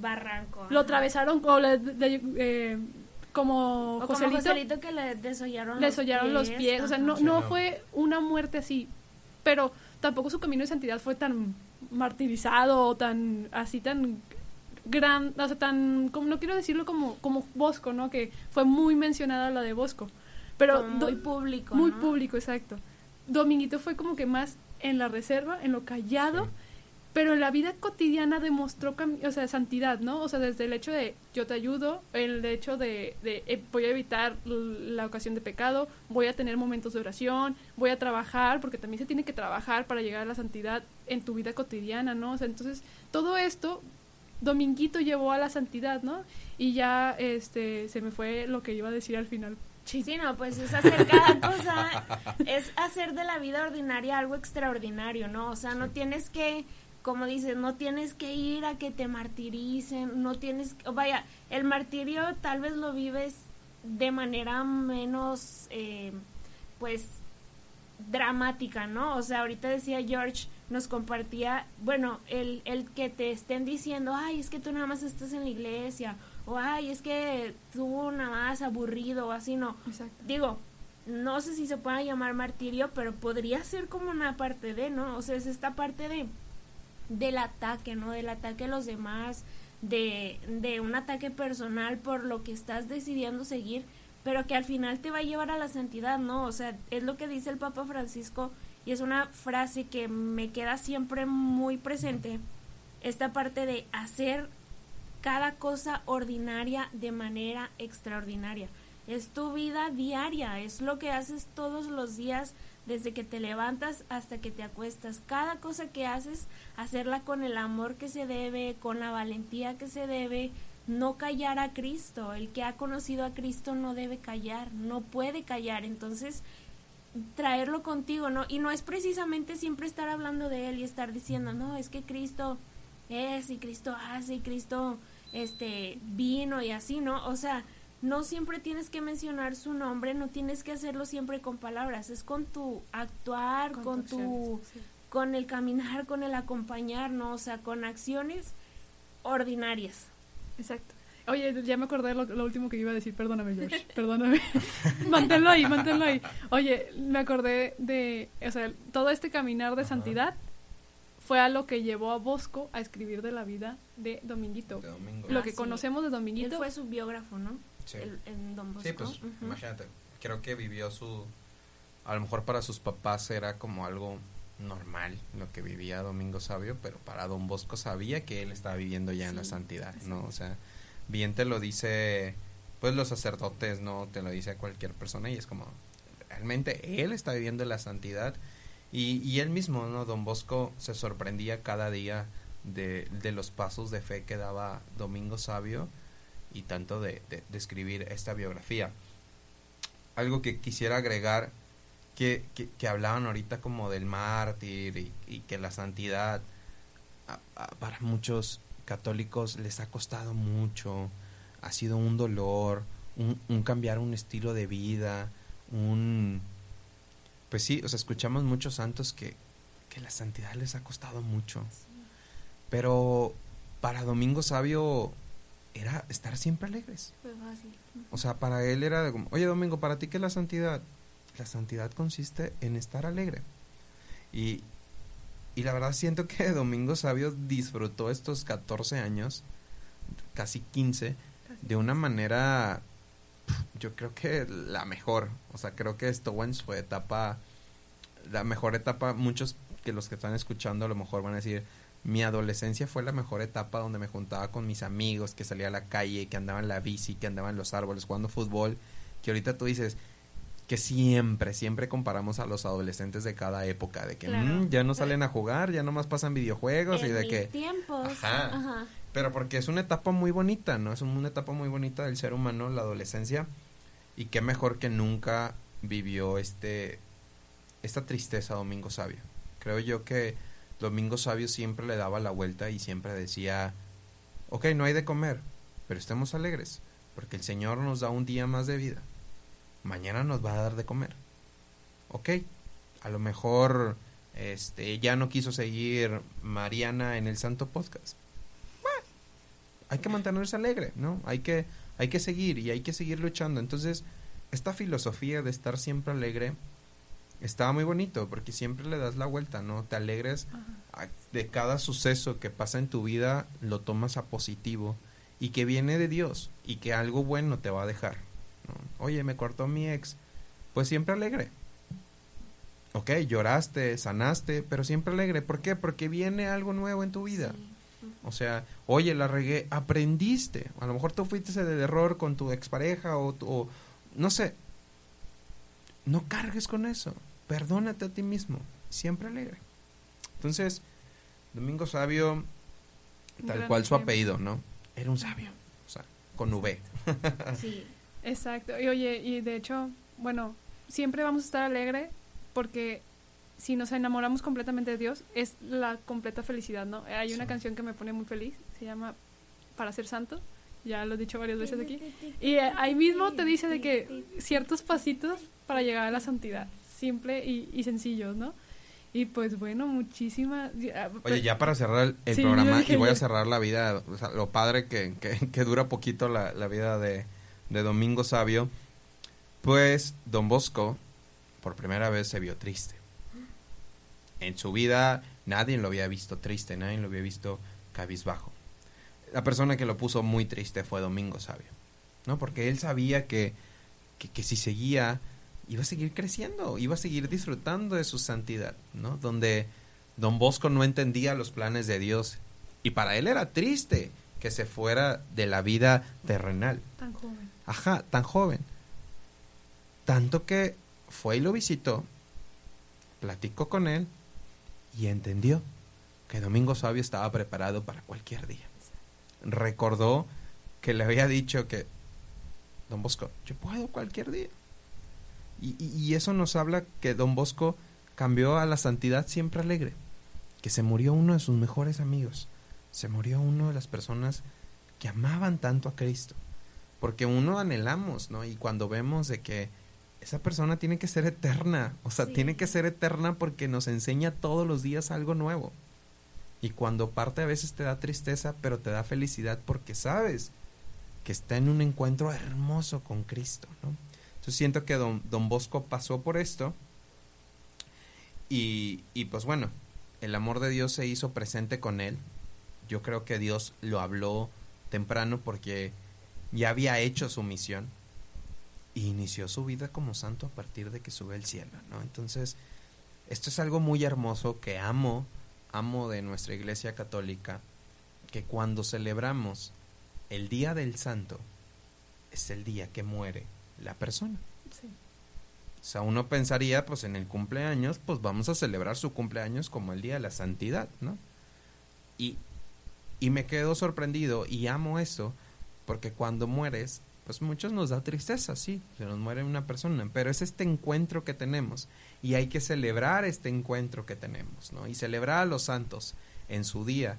barranco. Lo ajá. atravesaron o le- de- eh, como O como Joselito, que le desollaron le los pies. O sea, no, ajá. Sí, no no. fue una muerte así. Pero tampoco su camino de santidad fue tan martirizado o tan así tan gran, o sea, tan como no quiero decirlo como como Bosco, ¿no? Que fue muy mencionada la de Bosco. Pero Como muy público. muy ¿no? público, exacto. Dominguito fue como que más en la reserva, en lo callado, pero en la vida cotidiana demostró, o sea, santidad, ¿no? O sea, desde el hecho de yo te ayudo, el hecho de, de eh, voy a evitar la ocasión de pecado, voy a tener momentos de oración, voy a trabajar, porque también se tiene que trabajar para llegar a la santidad en tu vida cotidiana, ¿no? O sea, entonces, todo esto Dominguito llevó a la santidad, ¿no? Y ya este se me fue lo que iba a decir al final. Sí, no, pues es hacer cada cosa, es hacer de la vida ordinaria algo extraordinario, ¿no? O sea, no tienes que, como dices, no tienes que ir a que te martiricen, no tienes, vaya, el martirio tal vez lo vives de manera menos, eh, pues, dramática, ¿no? O sea, ahorita decía George, nos compartía, bueno, el, el que te estén diciendo, ay, es que tú nada más estás en la iglesia, o ay, es que tú nada más aburrido, o así, no. Digo, no sé si se pueda llamar martirio, pero podría ser como una parte de, ¿no? O sea, es esta parte de del ataque, ¿no? Del ataque a los demás, de, de un ataque personal por lo que estás decidiendo seguir, pero que al final te va a llevar a la santidad, ¿no? O sea, es lo que dice el Papa Francisco y es una frase que me queda siempre muy presente, esta parte de hacer cada cosa ordinaria de manera extraordinaria. Es tu vida diaria, es lo que haces todos los días desde que te levantas hasta que te acuestas. Cada cosa que haces, hacerla con el amor que se debe, con la valentía que se debe, no callar a Cristo. El que ha conocido a Cristo no debe callar, no puede callar. Entonces, traerlo contigo, ¿no? Y no es precisamente siempre estar hablando de él y estar diciendo, no, es que Cristo es y Cristo hace y Cristo este vino y así, ¿no? O sea, no siempre tienes que mencionar su nombre, no tienes que hacerlo siempre con palabras, es con tu actuar, con, tu, con el caminar, con el acompañar, ¿no? O sea, con acciones ordinarias. Exacto. Oye, ya me acordé lo, lo último que iba a decir, perdóname, George, perdóname. manténlo ahí, manténlo ahí. Oye, me acordé de, o sea, todo este caminar de santidad fue a lo que llevó a Bosco a escribir de la vida de Dominguito. Lo que ah, conocemos de Dominguito. Él fue su biógrafo, ¿no? Sí. en Don Bosco. Sí, pues imagínate, creo que vivió su, a lo mejor para sus papás era como algo normal lo que vivía Domingo Sabio, pero para Don Bosco sabía que él estaba viviendo ya en la santidad, ¿no? O sea, bien te lo dice, pues los sacerdotes, no te lo dice cualquier persona y es como, realmente él está viviendo la santidad y, y él mismo, ¿no? Don Bosco se sorprendía cada día de, de los pasos de fe que daba Domingo Sabio y tanto de, de, escribir esta biografía. Algo que quisiera agregar, que, que, hablaban ahorita como del mártir y, que la santidad para muchos católicos les ha costado mucho, ha sido un dolor, un, cambiar un estilo de vida, un... Pues sí, o sea, escuchamos muchos santos que, que la santidad les ha costado mucho. Pero para Domingo Sabio era estar siempre alegres. O sea, para él era de como, oye Domingo, ¿para ti qué es la santidad? La santidad consiste en estar alegre. Y, y la verdad siento que Domingo Sabio disfrutó estos 14 años, casi 15, de una manera, yo creo que la mejor. O sea, creo que estuvo en su etapa, la mejor etapa. Muchos que los que están escuchando a lo mejor van a decir, mi adolescencia fue la mejor etapa donde me juntaba con mis amigos, que salía a la calle, que andaba en la bici, que andaba en los árboles jugando fútbol, que ahorita tú dices, que siempre, siempre comparamos a los adolescentes de cada época, de que mm, ya no salen a jugar, ya nomás pasan videojuegos y de que... tiempos. Ajá, Pero porque es una etapa muy bonita, ¿no? Es una etapa muy bonita del ser humano, la adolescencia. Y qué mejor que nunca vivió este esta tristeza Domingo Sabio. Creo yo que Domingo Sabio siempre le daba la vuelta y siempre decía, ok, no hay de comer, pero estemos alegres, porque el Señor nos da un día más de vida mañana nos va a dar de comer. Ok, a lo mejor este ya no quiso seguir Mariana en el Santo Podcast. Bueno, hay que mantenerse alegre, ¿no? Hay que, hay que seguir y hay que seguir luchando. Entonces, esta filosofía de estar siempre alegre está muy bonito porque siempre le das la vuelta, ¿no? Te alegres de cada suceso que pasa en tu vida, lo tomas a positivo y que viene de Dios y que algo bueno te va a dejar. Oye, me cortó mi ex. Pues siempre alegre. ok, lloraste, sanaste, pero siempre alegre. ¿Por qué? Porque viene algo nuevo en tu vida. Sí. O sea, oye, la regué, aprendiste. A lo mejor tú fuiste de error con tu expareja o, tu- o no sé. No cargues con eso. Perdónate a ti mismo. Siempre alegre. Entonces, Domingo Sabio, tal cual su apellido, ¿no? Era un sabio. O sea, con V. Sí. Exacto. Y oye, y de hecho, bueno, siempre vamos a estar alegre porque si nos enamoramos completamente de Dios es la completa felicidad, ¿no? Hay una canción que me pone muy feliz, se llama Para ser santo, ya lo he dicho varias veces aquí. Y eh, ahí mismo te dice de que ciertos pasitos para llegar a la santidad, simple y, y sencillos, ¿no? Y pues bueno, muchísimas... Oye, ya para cerrar el, el Sí, yo programa, y voy a cerrar la vida, o sea, lo padre que, que, que dura poquito la, la vida de, de Domingo Sabio, pues Don Bosco por primera vez se vio triste. En su vida nadie lo había visto triste, nadie lo había visto cabizbajo. La persona que lo puso muy triste fue Domingo Sabio, ¿no? Porque él sabía que, que, si seguía iba a seguir creciendo, iba a seguir disfrutando de su santidad, ¿no? Donde Don Bosco no entendía los planes de Dios y para él era triste que se fuera de la vida terrenal. Tan joven. Ajá, tan joven. Tanto que fue y lo visitó, platicó con él y entendió que Domingo Sabio estaba preparado para cualquier día. Recordó que le había dicho que, Don Bosco, yo puedo cualquier día. Y, y- eso nos habla que Don Bosco cambió a la santidad siempre alegre, que se murió uno de sus mejores amigos, se murió uno de las personas que amaban tanto a Cristo porque uno anhelamos, ¿no? Y cuando vemos de que esa persona tiene que ser eterna, o sea, Sí. tiene que ser eterna porque nos enseña todos los días algo nuevo. Y cuando parte a veces te da tristeza, pero te da felicidad porque sabes que está en un encuentro hermoso con Cristo, ¿no? Entonces siento que don, don Bosco pasó por esto y, y pues bueno, el amor de Dios se hizo presente con él. Yo creo que Dios lo habló temprano porque ya había hecho su misión y inició su vida como santo a partir de que sube al cielo, ¿no? Entonces, esto es algo muy hermoso que amo, amo de nuestra iglesia católica, que cuando celebramos el día del santo, es el día que muere la persona. Sí. O sea, uno pensaría, pues en el cumpleaños, pues vamos a celebrar su cumpleaños como el día de la santidad, ¿no? Y, y me quedo sorprendido y amo esto, porque cuando mueres, pues muchos nos da tristeza, sí, se nos muere una persona, pero es este encuentro que tenemos y hay que celebrar este encuentro que tenemos, ¿no? Y celebrar a los santos en su día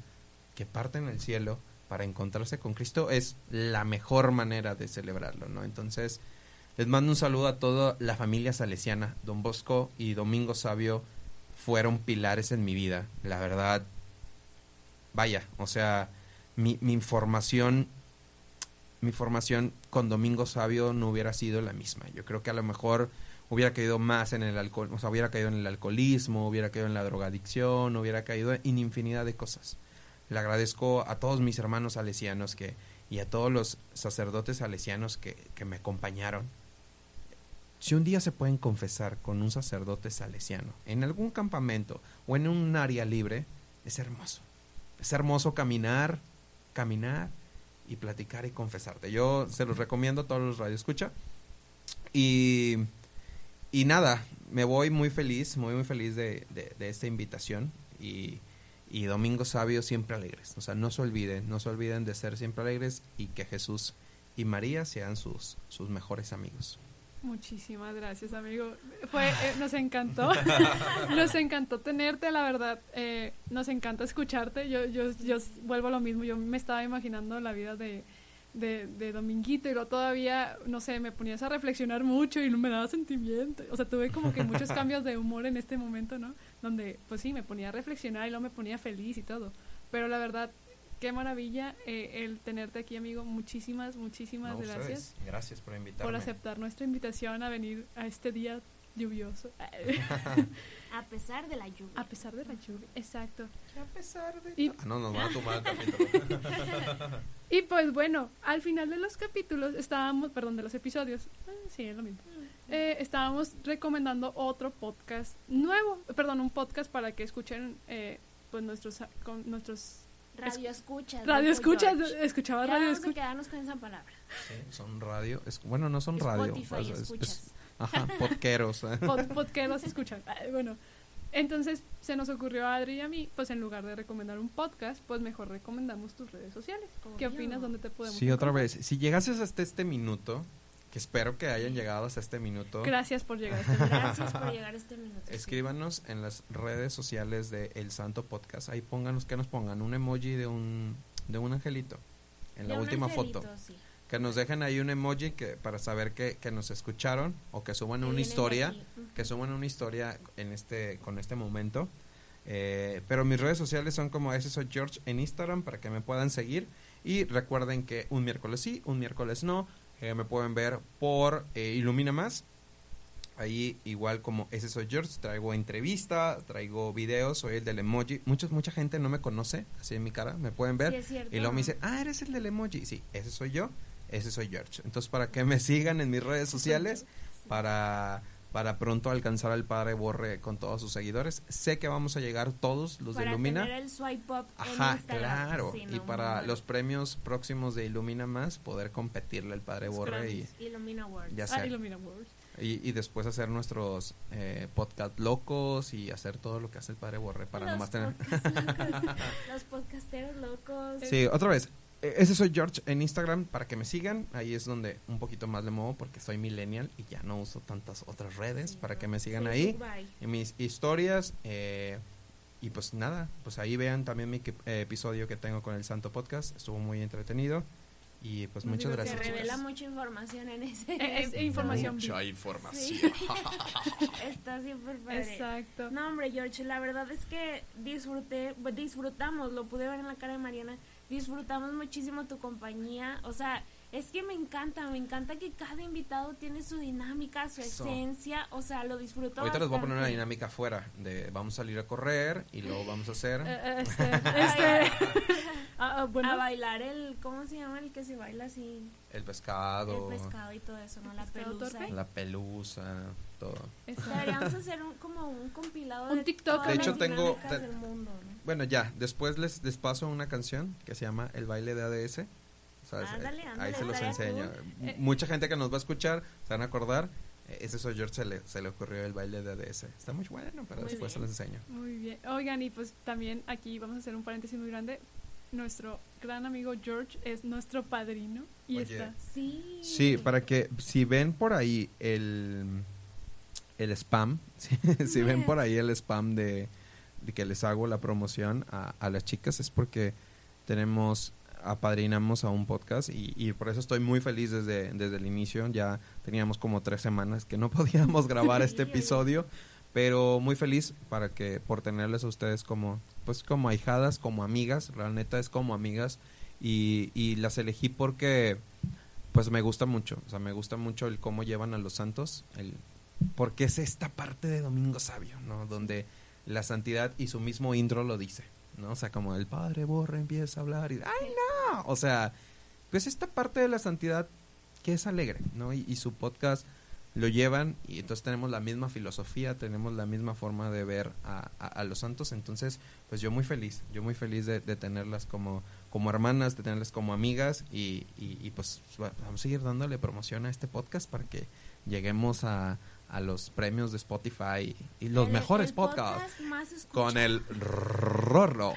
que parten al cielo para encontrarse con Cristo es la mejor manera de celebrarlo, ¿no? Entonces, les mando un saludo a toda la familia salesiana. Don Bosco y Domingo Sabio fueron pilares en mi vida. La verdad, vaya, o sea, mi, mi formación, mi formación con Domingo Sabio no hubiera sido la misma. Yo creo que a lo mejor hubiera caído más en el alcohol, o sea, hubiera caído en el alcoholismo, hubiera caído en la drogadicción, hubiera caído en infinidad de cosas. Le agradezco a todos mis hermanos salesianos que, y a todos los sacerdotes salesianos que, que me acompañaron. Si un día se pueden confesar con un sacerdote salesiano en algún campamento o en un área libre, es hermoso. Es hermoso caminar, caminar y platicar y confesarte. Yo se los recomiendo a todos los radioescucha. Y, y nada, me voy muy feliz, muy muy feliz de, de- de esta invitación. Y, y Domingo Sabio siempre alegres. O sea, no se olviden, no se olviden de ser siempre alegres y que Jesús y María sean sus, sus mejores amigos. Muchísimas gracias, amigo. Fue, eh, nos encantó, nos encantó tenerte, la verdad. eh, nos encanta escucharte. Yo, yo, yo vuelvo a lo mismo. Yo me estaba imaginando la vida de, de, de Dominguito y luego todavía, no sé, me ponías a reflexionar mucho y me daba sentimiento. O sea, tuve como que muchos cambios de humor en este momento, ¿no? Donde, pues sí, me ponía a reflexionar y luego me ponía feliz y todo. Pero la verdad, qué maravilla eh, el tenerte aquí, amigo. Muchísimas, muchísimas No, gracias ustedes, Gracias por invitarme. por aceptar nuestra invitación a venir a este día lluvioso. A pesar de la lluvia. A pesar de la lluvia, exacto. A pesar de... Y- Ah, no, nos van a tomar el capítulo. Y pues bueno, al final de los capítulos estábamos, perdón, de los episodios, eh, sí, es lo mismo. Eh, estábamos recomendando otro podcast nuevo, perdón, un podcast para que escuchen eh, pues nuestros con nuestros Radio escuchas. radio escuchas, George. escuchaba Ya radio escuchas. quedarnos con esa palabra. Sí, son radio. es- bueno, no son radio. Spotify o sea, es- escuchas. es- ajá, podqueros. Pod, podcasts escuchan. Ah, bueno, entonces se nos ocurrió a Adri y a mí, pues en lugar de recomendar un podcast, pues mejor recomendamos tus redes sociales. ¿Qué Obvio. opinas? ¿Dónde te podemos Sí, otra encontrar? vez. Si llegases hasta este minuto, que espero que hayan llegado hasta este minuto, Gracias por llegar a este. Gracias por llegar a este minuto. sí. escríbanos en las redes sociales de El Santo Podcast. Ahí pónganos que nos pongan un emoji de un, de un angelito en la De última angelito, foto. sí. Que nos dejen ahí un emoji que para saber que, que nos escucharon o que suban Que una historia. que suban una historia en este con este momento. Eh, pero mis redes sociales son como ese soy George en Instagram para que me puedan seguir. Y recuerden que un miércoles sí, un miércoles no. Eh, me pueden ver por eh, Ilumina Más. Ahí igual como ese soy George, traigo entrevista, traigo videos, soy el del emoji. Muchos, mucha gente no me conoce así en mi cara, me pueden ver. Sí. Y luego me dice, ah, eres el del emoji. Sí, ese soy yo, ese soy George. Entonces, para que me sigan en mis redes sociales, para, para pronto alcanzar al padre Borre con todos sus seguidores. Sé que vamos a llegar todos los para de Illumina. tener el swipe up en Ajá, Instagram. claro. Sí, y no, para los premios próximos de Illumina Más, poder competirle al padre Los Borre y. Illumina Awards. Ya Ah. Illumina World. y, y después hacer nuestros eh, podcast locos y hacer todo lo que hace el padre Borre para los nomás tener... locos, los podcasteros locos. Sí, otra vez. Eh, Ese soy George en Instagram para que me sigan. Ahí es donde un poquito más le muevo porque soy millennial y ya no uso tantas otras redes Sí, para que me sigan Facebook, ahí. bye. En mis historias. eh, y pues nada, pues ahí vean también mi eh, episodio que tengo con el Santo Podcast. Estuvo muy entretenido. Y pues muchas divertido. Se gracias. revela chicos. mucha información en ese. Es episodio. información. Mucha información. Sí. Está súper padre. Exacto. No, hombre, George, la verdad es que disfruté, disfrutamos, lo pude ver en la cara de Mariana, disfrutamos muchísimo tu compañía, o sea, es que me encanta, me encanta que cada invitado tiene su dinámica, su Eso. esencia, o sea, lo disfruto Ahorita les voy a poner una bastante. dinámica afuera de vamos a salir a correr y luego vamos a hacer Eh, este, bueno, A bailar el, ¿cómo se llama el que se baila así? el pescado, El pescado y todo eso, ¿no? La pelusa. torpe? la pelusa, todo. Deberíamos hacer un, como un compilado Un de TikTok. todas De las hecho, tengo- te- del mundo, ¿no? Bueno, ya, después les, les paso una canción que se llama El baile de ADS. ¿Sabes? Ándale, Eh, ándale, Ahí se los enseño. cool. M- Mucha gente que nos va a escuchar se van a acordar. eh, Ese soy George, se le, se le ocurrió el baile de ADS. Está muy bueno, pero Muy después se los enseño. Muy bien. Oigan, y pues también aquí vamos a hacer un paréntesis muy grande. Nuestro gran amigo George es nuestro padrino y Oye. está. Sí. Sí, para que si ven por ahí el, el spam, si, si ven por ahí el spam de, de que les hago la promoción a, a las chicas es porque tenemos apadrinamos a un podcast y, y por eso estoy muy feliz desde, desde el inicio. Ya teníamos como tres semanas que no podíamos grabar este episodio, pero muy feliz para que por tenerles a ustedes como pues como ahijadas, como amigas, la neta es como amigas y, y las elegí porque pues me gusta mucho, o sea, me gusta mucho el cómo llevan a los santos, el porque es esta parte de Domingo Sabio, ¿no? Donde la santidad y su mismo intro lo dice, ¿no? O sea, como el padre borra empieza a hablar y ¡ay no! O sea, pues esta parte de la santidad que es alegre, ¿no? Y, y su podcast lo llevan y entonces tenemos la misma filosofía, tenemos la misma forma de ver a, a- a los santos, entonces pues yo muy feliz, yo muy feliz de, de tenerlas como, como hermanas, de tenerlas como amigas y, y- y, pues va- vamos a seguir dándole promoción a este podcast para que lleguemos a, a los premios de Spotify y los El- mejores el podcasts podcast con el Rorro,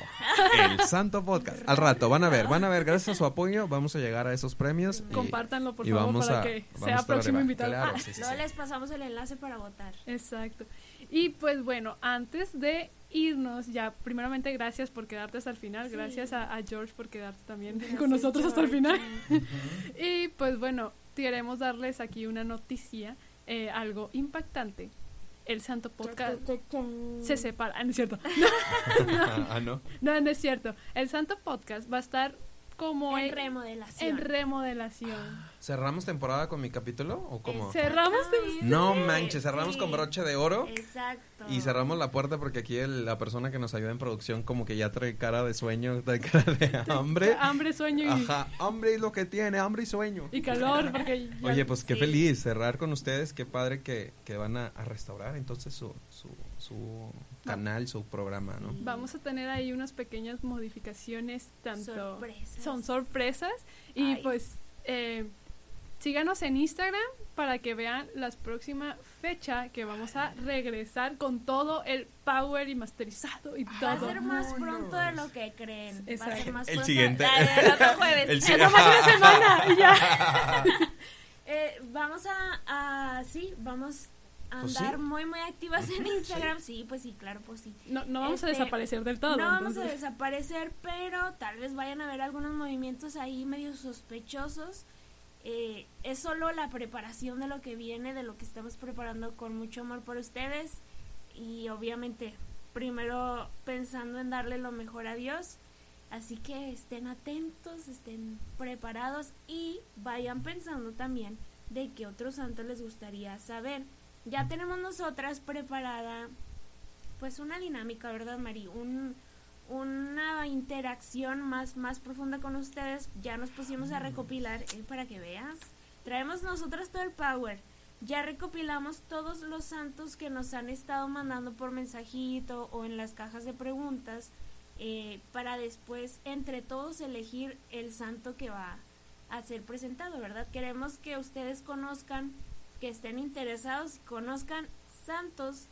el Santo Podcast. Al rato, van a ver, van a ver, gracias a su apoyo, vamos a llegar a esos premios. y- Compártanlo, por y favor, vamos para a- que vamos a sea próximo invitado. Claro, Ah, sí, sí, Luego sí. les pasamos el enlace para votar. Exacto. Y pues bueno, antes de irnos, ya primeramente gracias por quedarte hasta el final, Sí. gracias a, a George por quedarte también Gracias, con nosotros hasta el final. y pues bueno, queremos darles aquí una noticia, eh, algo impactante. El Santo Podcast se separa, ah, no es cierto. ah, no. No, no es cierto. El Santo Podcast va a estar como En en, remodelación. en remodelación. ¿Cerramos temporada con mi capítulo o cómo? Cerramos Exactamente, No manches, cerramos sí. con broche de oro. Exacto. Y cerramos la puerta porque aquí el- la persona que nos ayuda en producción como que ya trae cara de sueño, trae cara de hambre. Hambre, sueño y, Ajá, hambre es lo que tiene, hambre y sueño. y calor. Porque ya- Oye, pues qué Sí. feliz cerrar con ustedes, qué padre que, que van a, a restaurar entonces su, su, su canal, su programa, ¿no? Vamos a tener ahí unas pequeñas modificaciones, tanto Sorpresas. son sorpresas y Ay. pues eh, síganos en Instagram para que vean la próxima fecha que vamos a regresar con todo el power y masterizado y Va a todo. ser más pronto de lo que creen. Va a ser más El pronto. siguiente. La- el otro jueves. El si- Es nomás una semana y ya. Eh, vamos a, a- sí, vamos a Pues andar sí. muy muy activas en Instagram. Sí, pues sí, claro, pues sí. No, no vamos a Este, desaparecer del todo. no vamos a desaparecer, pero tal vez vayan a ver algunos movimientos ahí medio sospechosos. Eh, es solo la preparación de lo que viene, de lo que estamos preparando con mucho amor por ustedes y obviamente primero pensando en darle lo mejor a Dios. Así que estén atentos, estén preparados y vayan pensando también de qué otro santo les gustaría saber. Ya tenemos nosotras preparada pues una dinámica, ¿verdad, Mari? Un, una interacción más, más profunda con ustedes. Ya nos pusimos a recopilar, eh, para que veas. Traemos nosotras todo el power. Ya recopilamos todos los santos que nos han estado mandando por mensajito o en las cajas de preguntas eh, para después entre todos elegir el santo que va a ser presentado, ¿verdad? Queremos que ustedes conozcan, que estén interesados y conozcan santos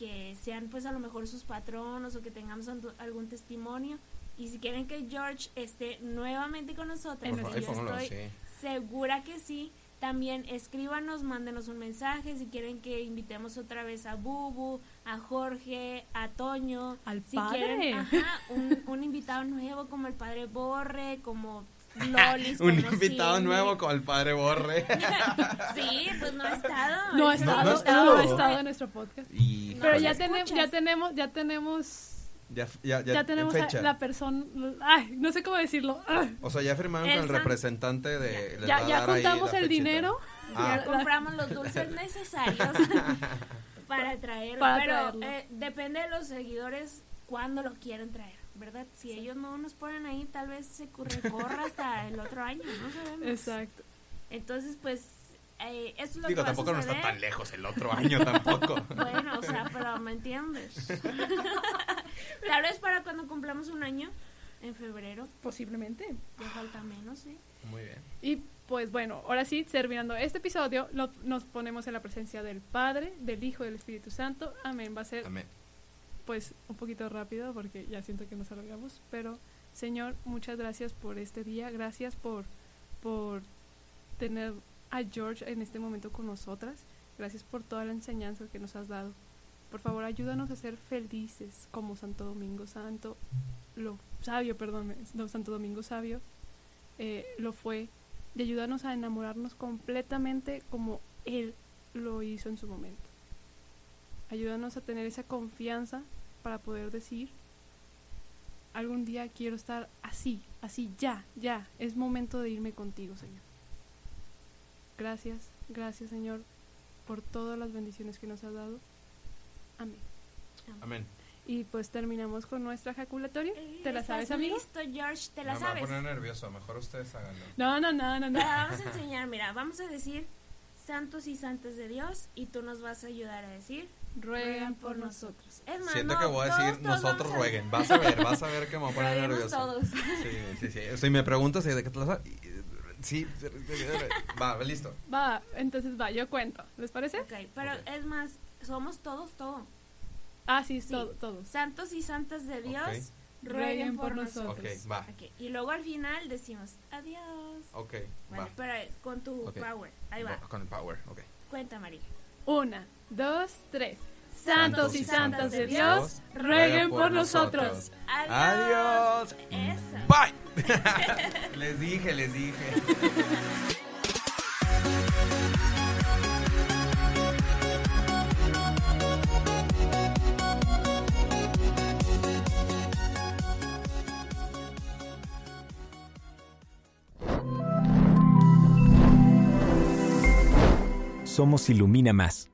que sean pues a lo mejor sus patronos o que tengamos algún testimonio y si quieren que George esté nuevamente con nosotros, favor, yo estoy sí. segura que sí, también escríbanos, mándenos un mensaje si quieren que invitemos otra vez a Bubu, a Jorge, a Toño, Al si padre. quieren ajá, un, un invitado nuevo como el padre Borre, como Lolis, Un invitado nuevo con el padre Borre. Sí, pues no ha estado. No ha Ese estado, no ha no, estado. ha estado en nuestro podcast. y Pero pues ya, escuchas. tenemos, ya tenemos, ya tenemos, ya, ya, ya, ya tenemos a la persona, ay, no sé cómo decirlo. O sea, ya firmaron El con el representante de... Ya, ya juntamos el dinero. Ah. Ya compramos los dulces necesarios para traerlo. Para pero traerlo. eh, depende de los seguidores cuándo lo quieren traer, ¿verdad? Si ellos no nos ponen ahí, tal vez se recorra hasta el otro año, no sabemos. Exacto. Entonces, pues, eh, eso es lo Digo, que va a tampoco no está tan lejos el otro año tampoco. Bueno, o sea, pero me entiendes. tal vez para cuando cumplamos un año, en febrero, Posiblemente. ya falta menos, ¿sí? Muy bien. Y pues bueno, ahora sí, terminando este episodio, lo- nos ponemos en la presencia del Padre, del Hijo y del Espíritu Santo. Amén. Va a ser Amén. Pues un poquito rápido porque ya siento que nos alargamos, pero Señor, muchas gracias por este día, gracias por por tener a George en este momento con nosotras, gracias por toda la enseñanza que nos has dado. Por favor, ayúdanos a ser felices como Santo Domingo Santo, lo sabio, perdón, Santo Domingo Sabio eh, lo fue, y ayúdanos a enamorarnos completamente como Él lo hizo en su momento. Ayúdanos a tener esa confianza para poder decir, algún día quiero estar así, así, ya, ya, es momento de irme contigo, Señor. Gracias, gracias, Señor, por todas las bendiciones que nos has dado. Amén. Amén. Y pues terminamos con nuestra ejaculatoria. ¿Te la ¿Estás sabes, amigo? listo, George? ¿Te la No, me va a sabes? poner nervioso. Mejor ustedes háganlo. No, no, no, no, no. vamos a enseñar, mira, vamos a decir santos y santas de Dios y tú nos vas a ayudar a decir Ruegan por nosotros. Es más, Siento no, que voy a decir todos nosotros a- rueguen. Vas a ver, vas a ver que me voy a poner nervioso. todos. Sí, sí, sí. Si me preguntas ¿y de qué sabes? Sí. Va, listo. Va, entonces va, yo cuento. ¿Les parece? Ok, pero es más, somos todos todo. Ah, sí, Sí. todo, todos. Santos y santas de Dios, Ok. rueguen por nosotros. Ok, va. Y luego al final decimos adiós. Ok, Vale, va. pero con tu power. Ahí va. Con el power, ok. Cuenta, María. Una, dos, tres. Santos y santas de Dios, rueguen por nosotros. Adiós. Eso. Bye. les dije, les dije. somos Ilumina Más.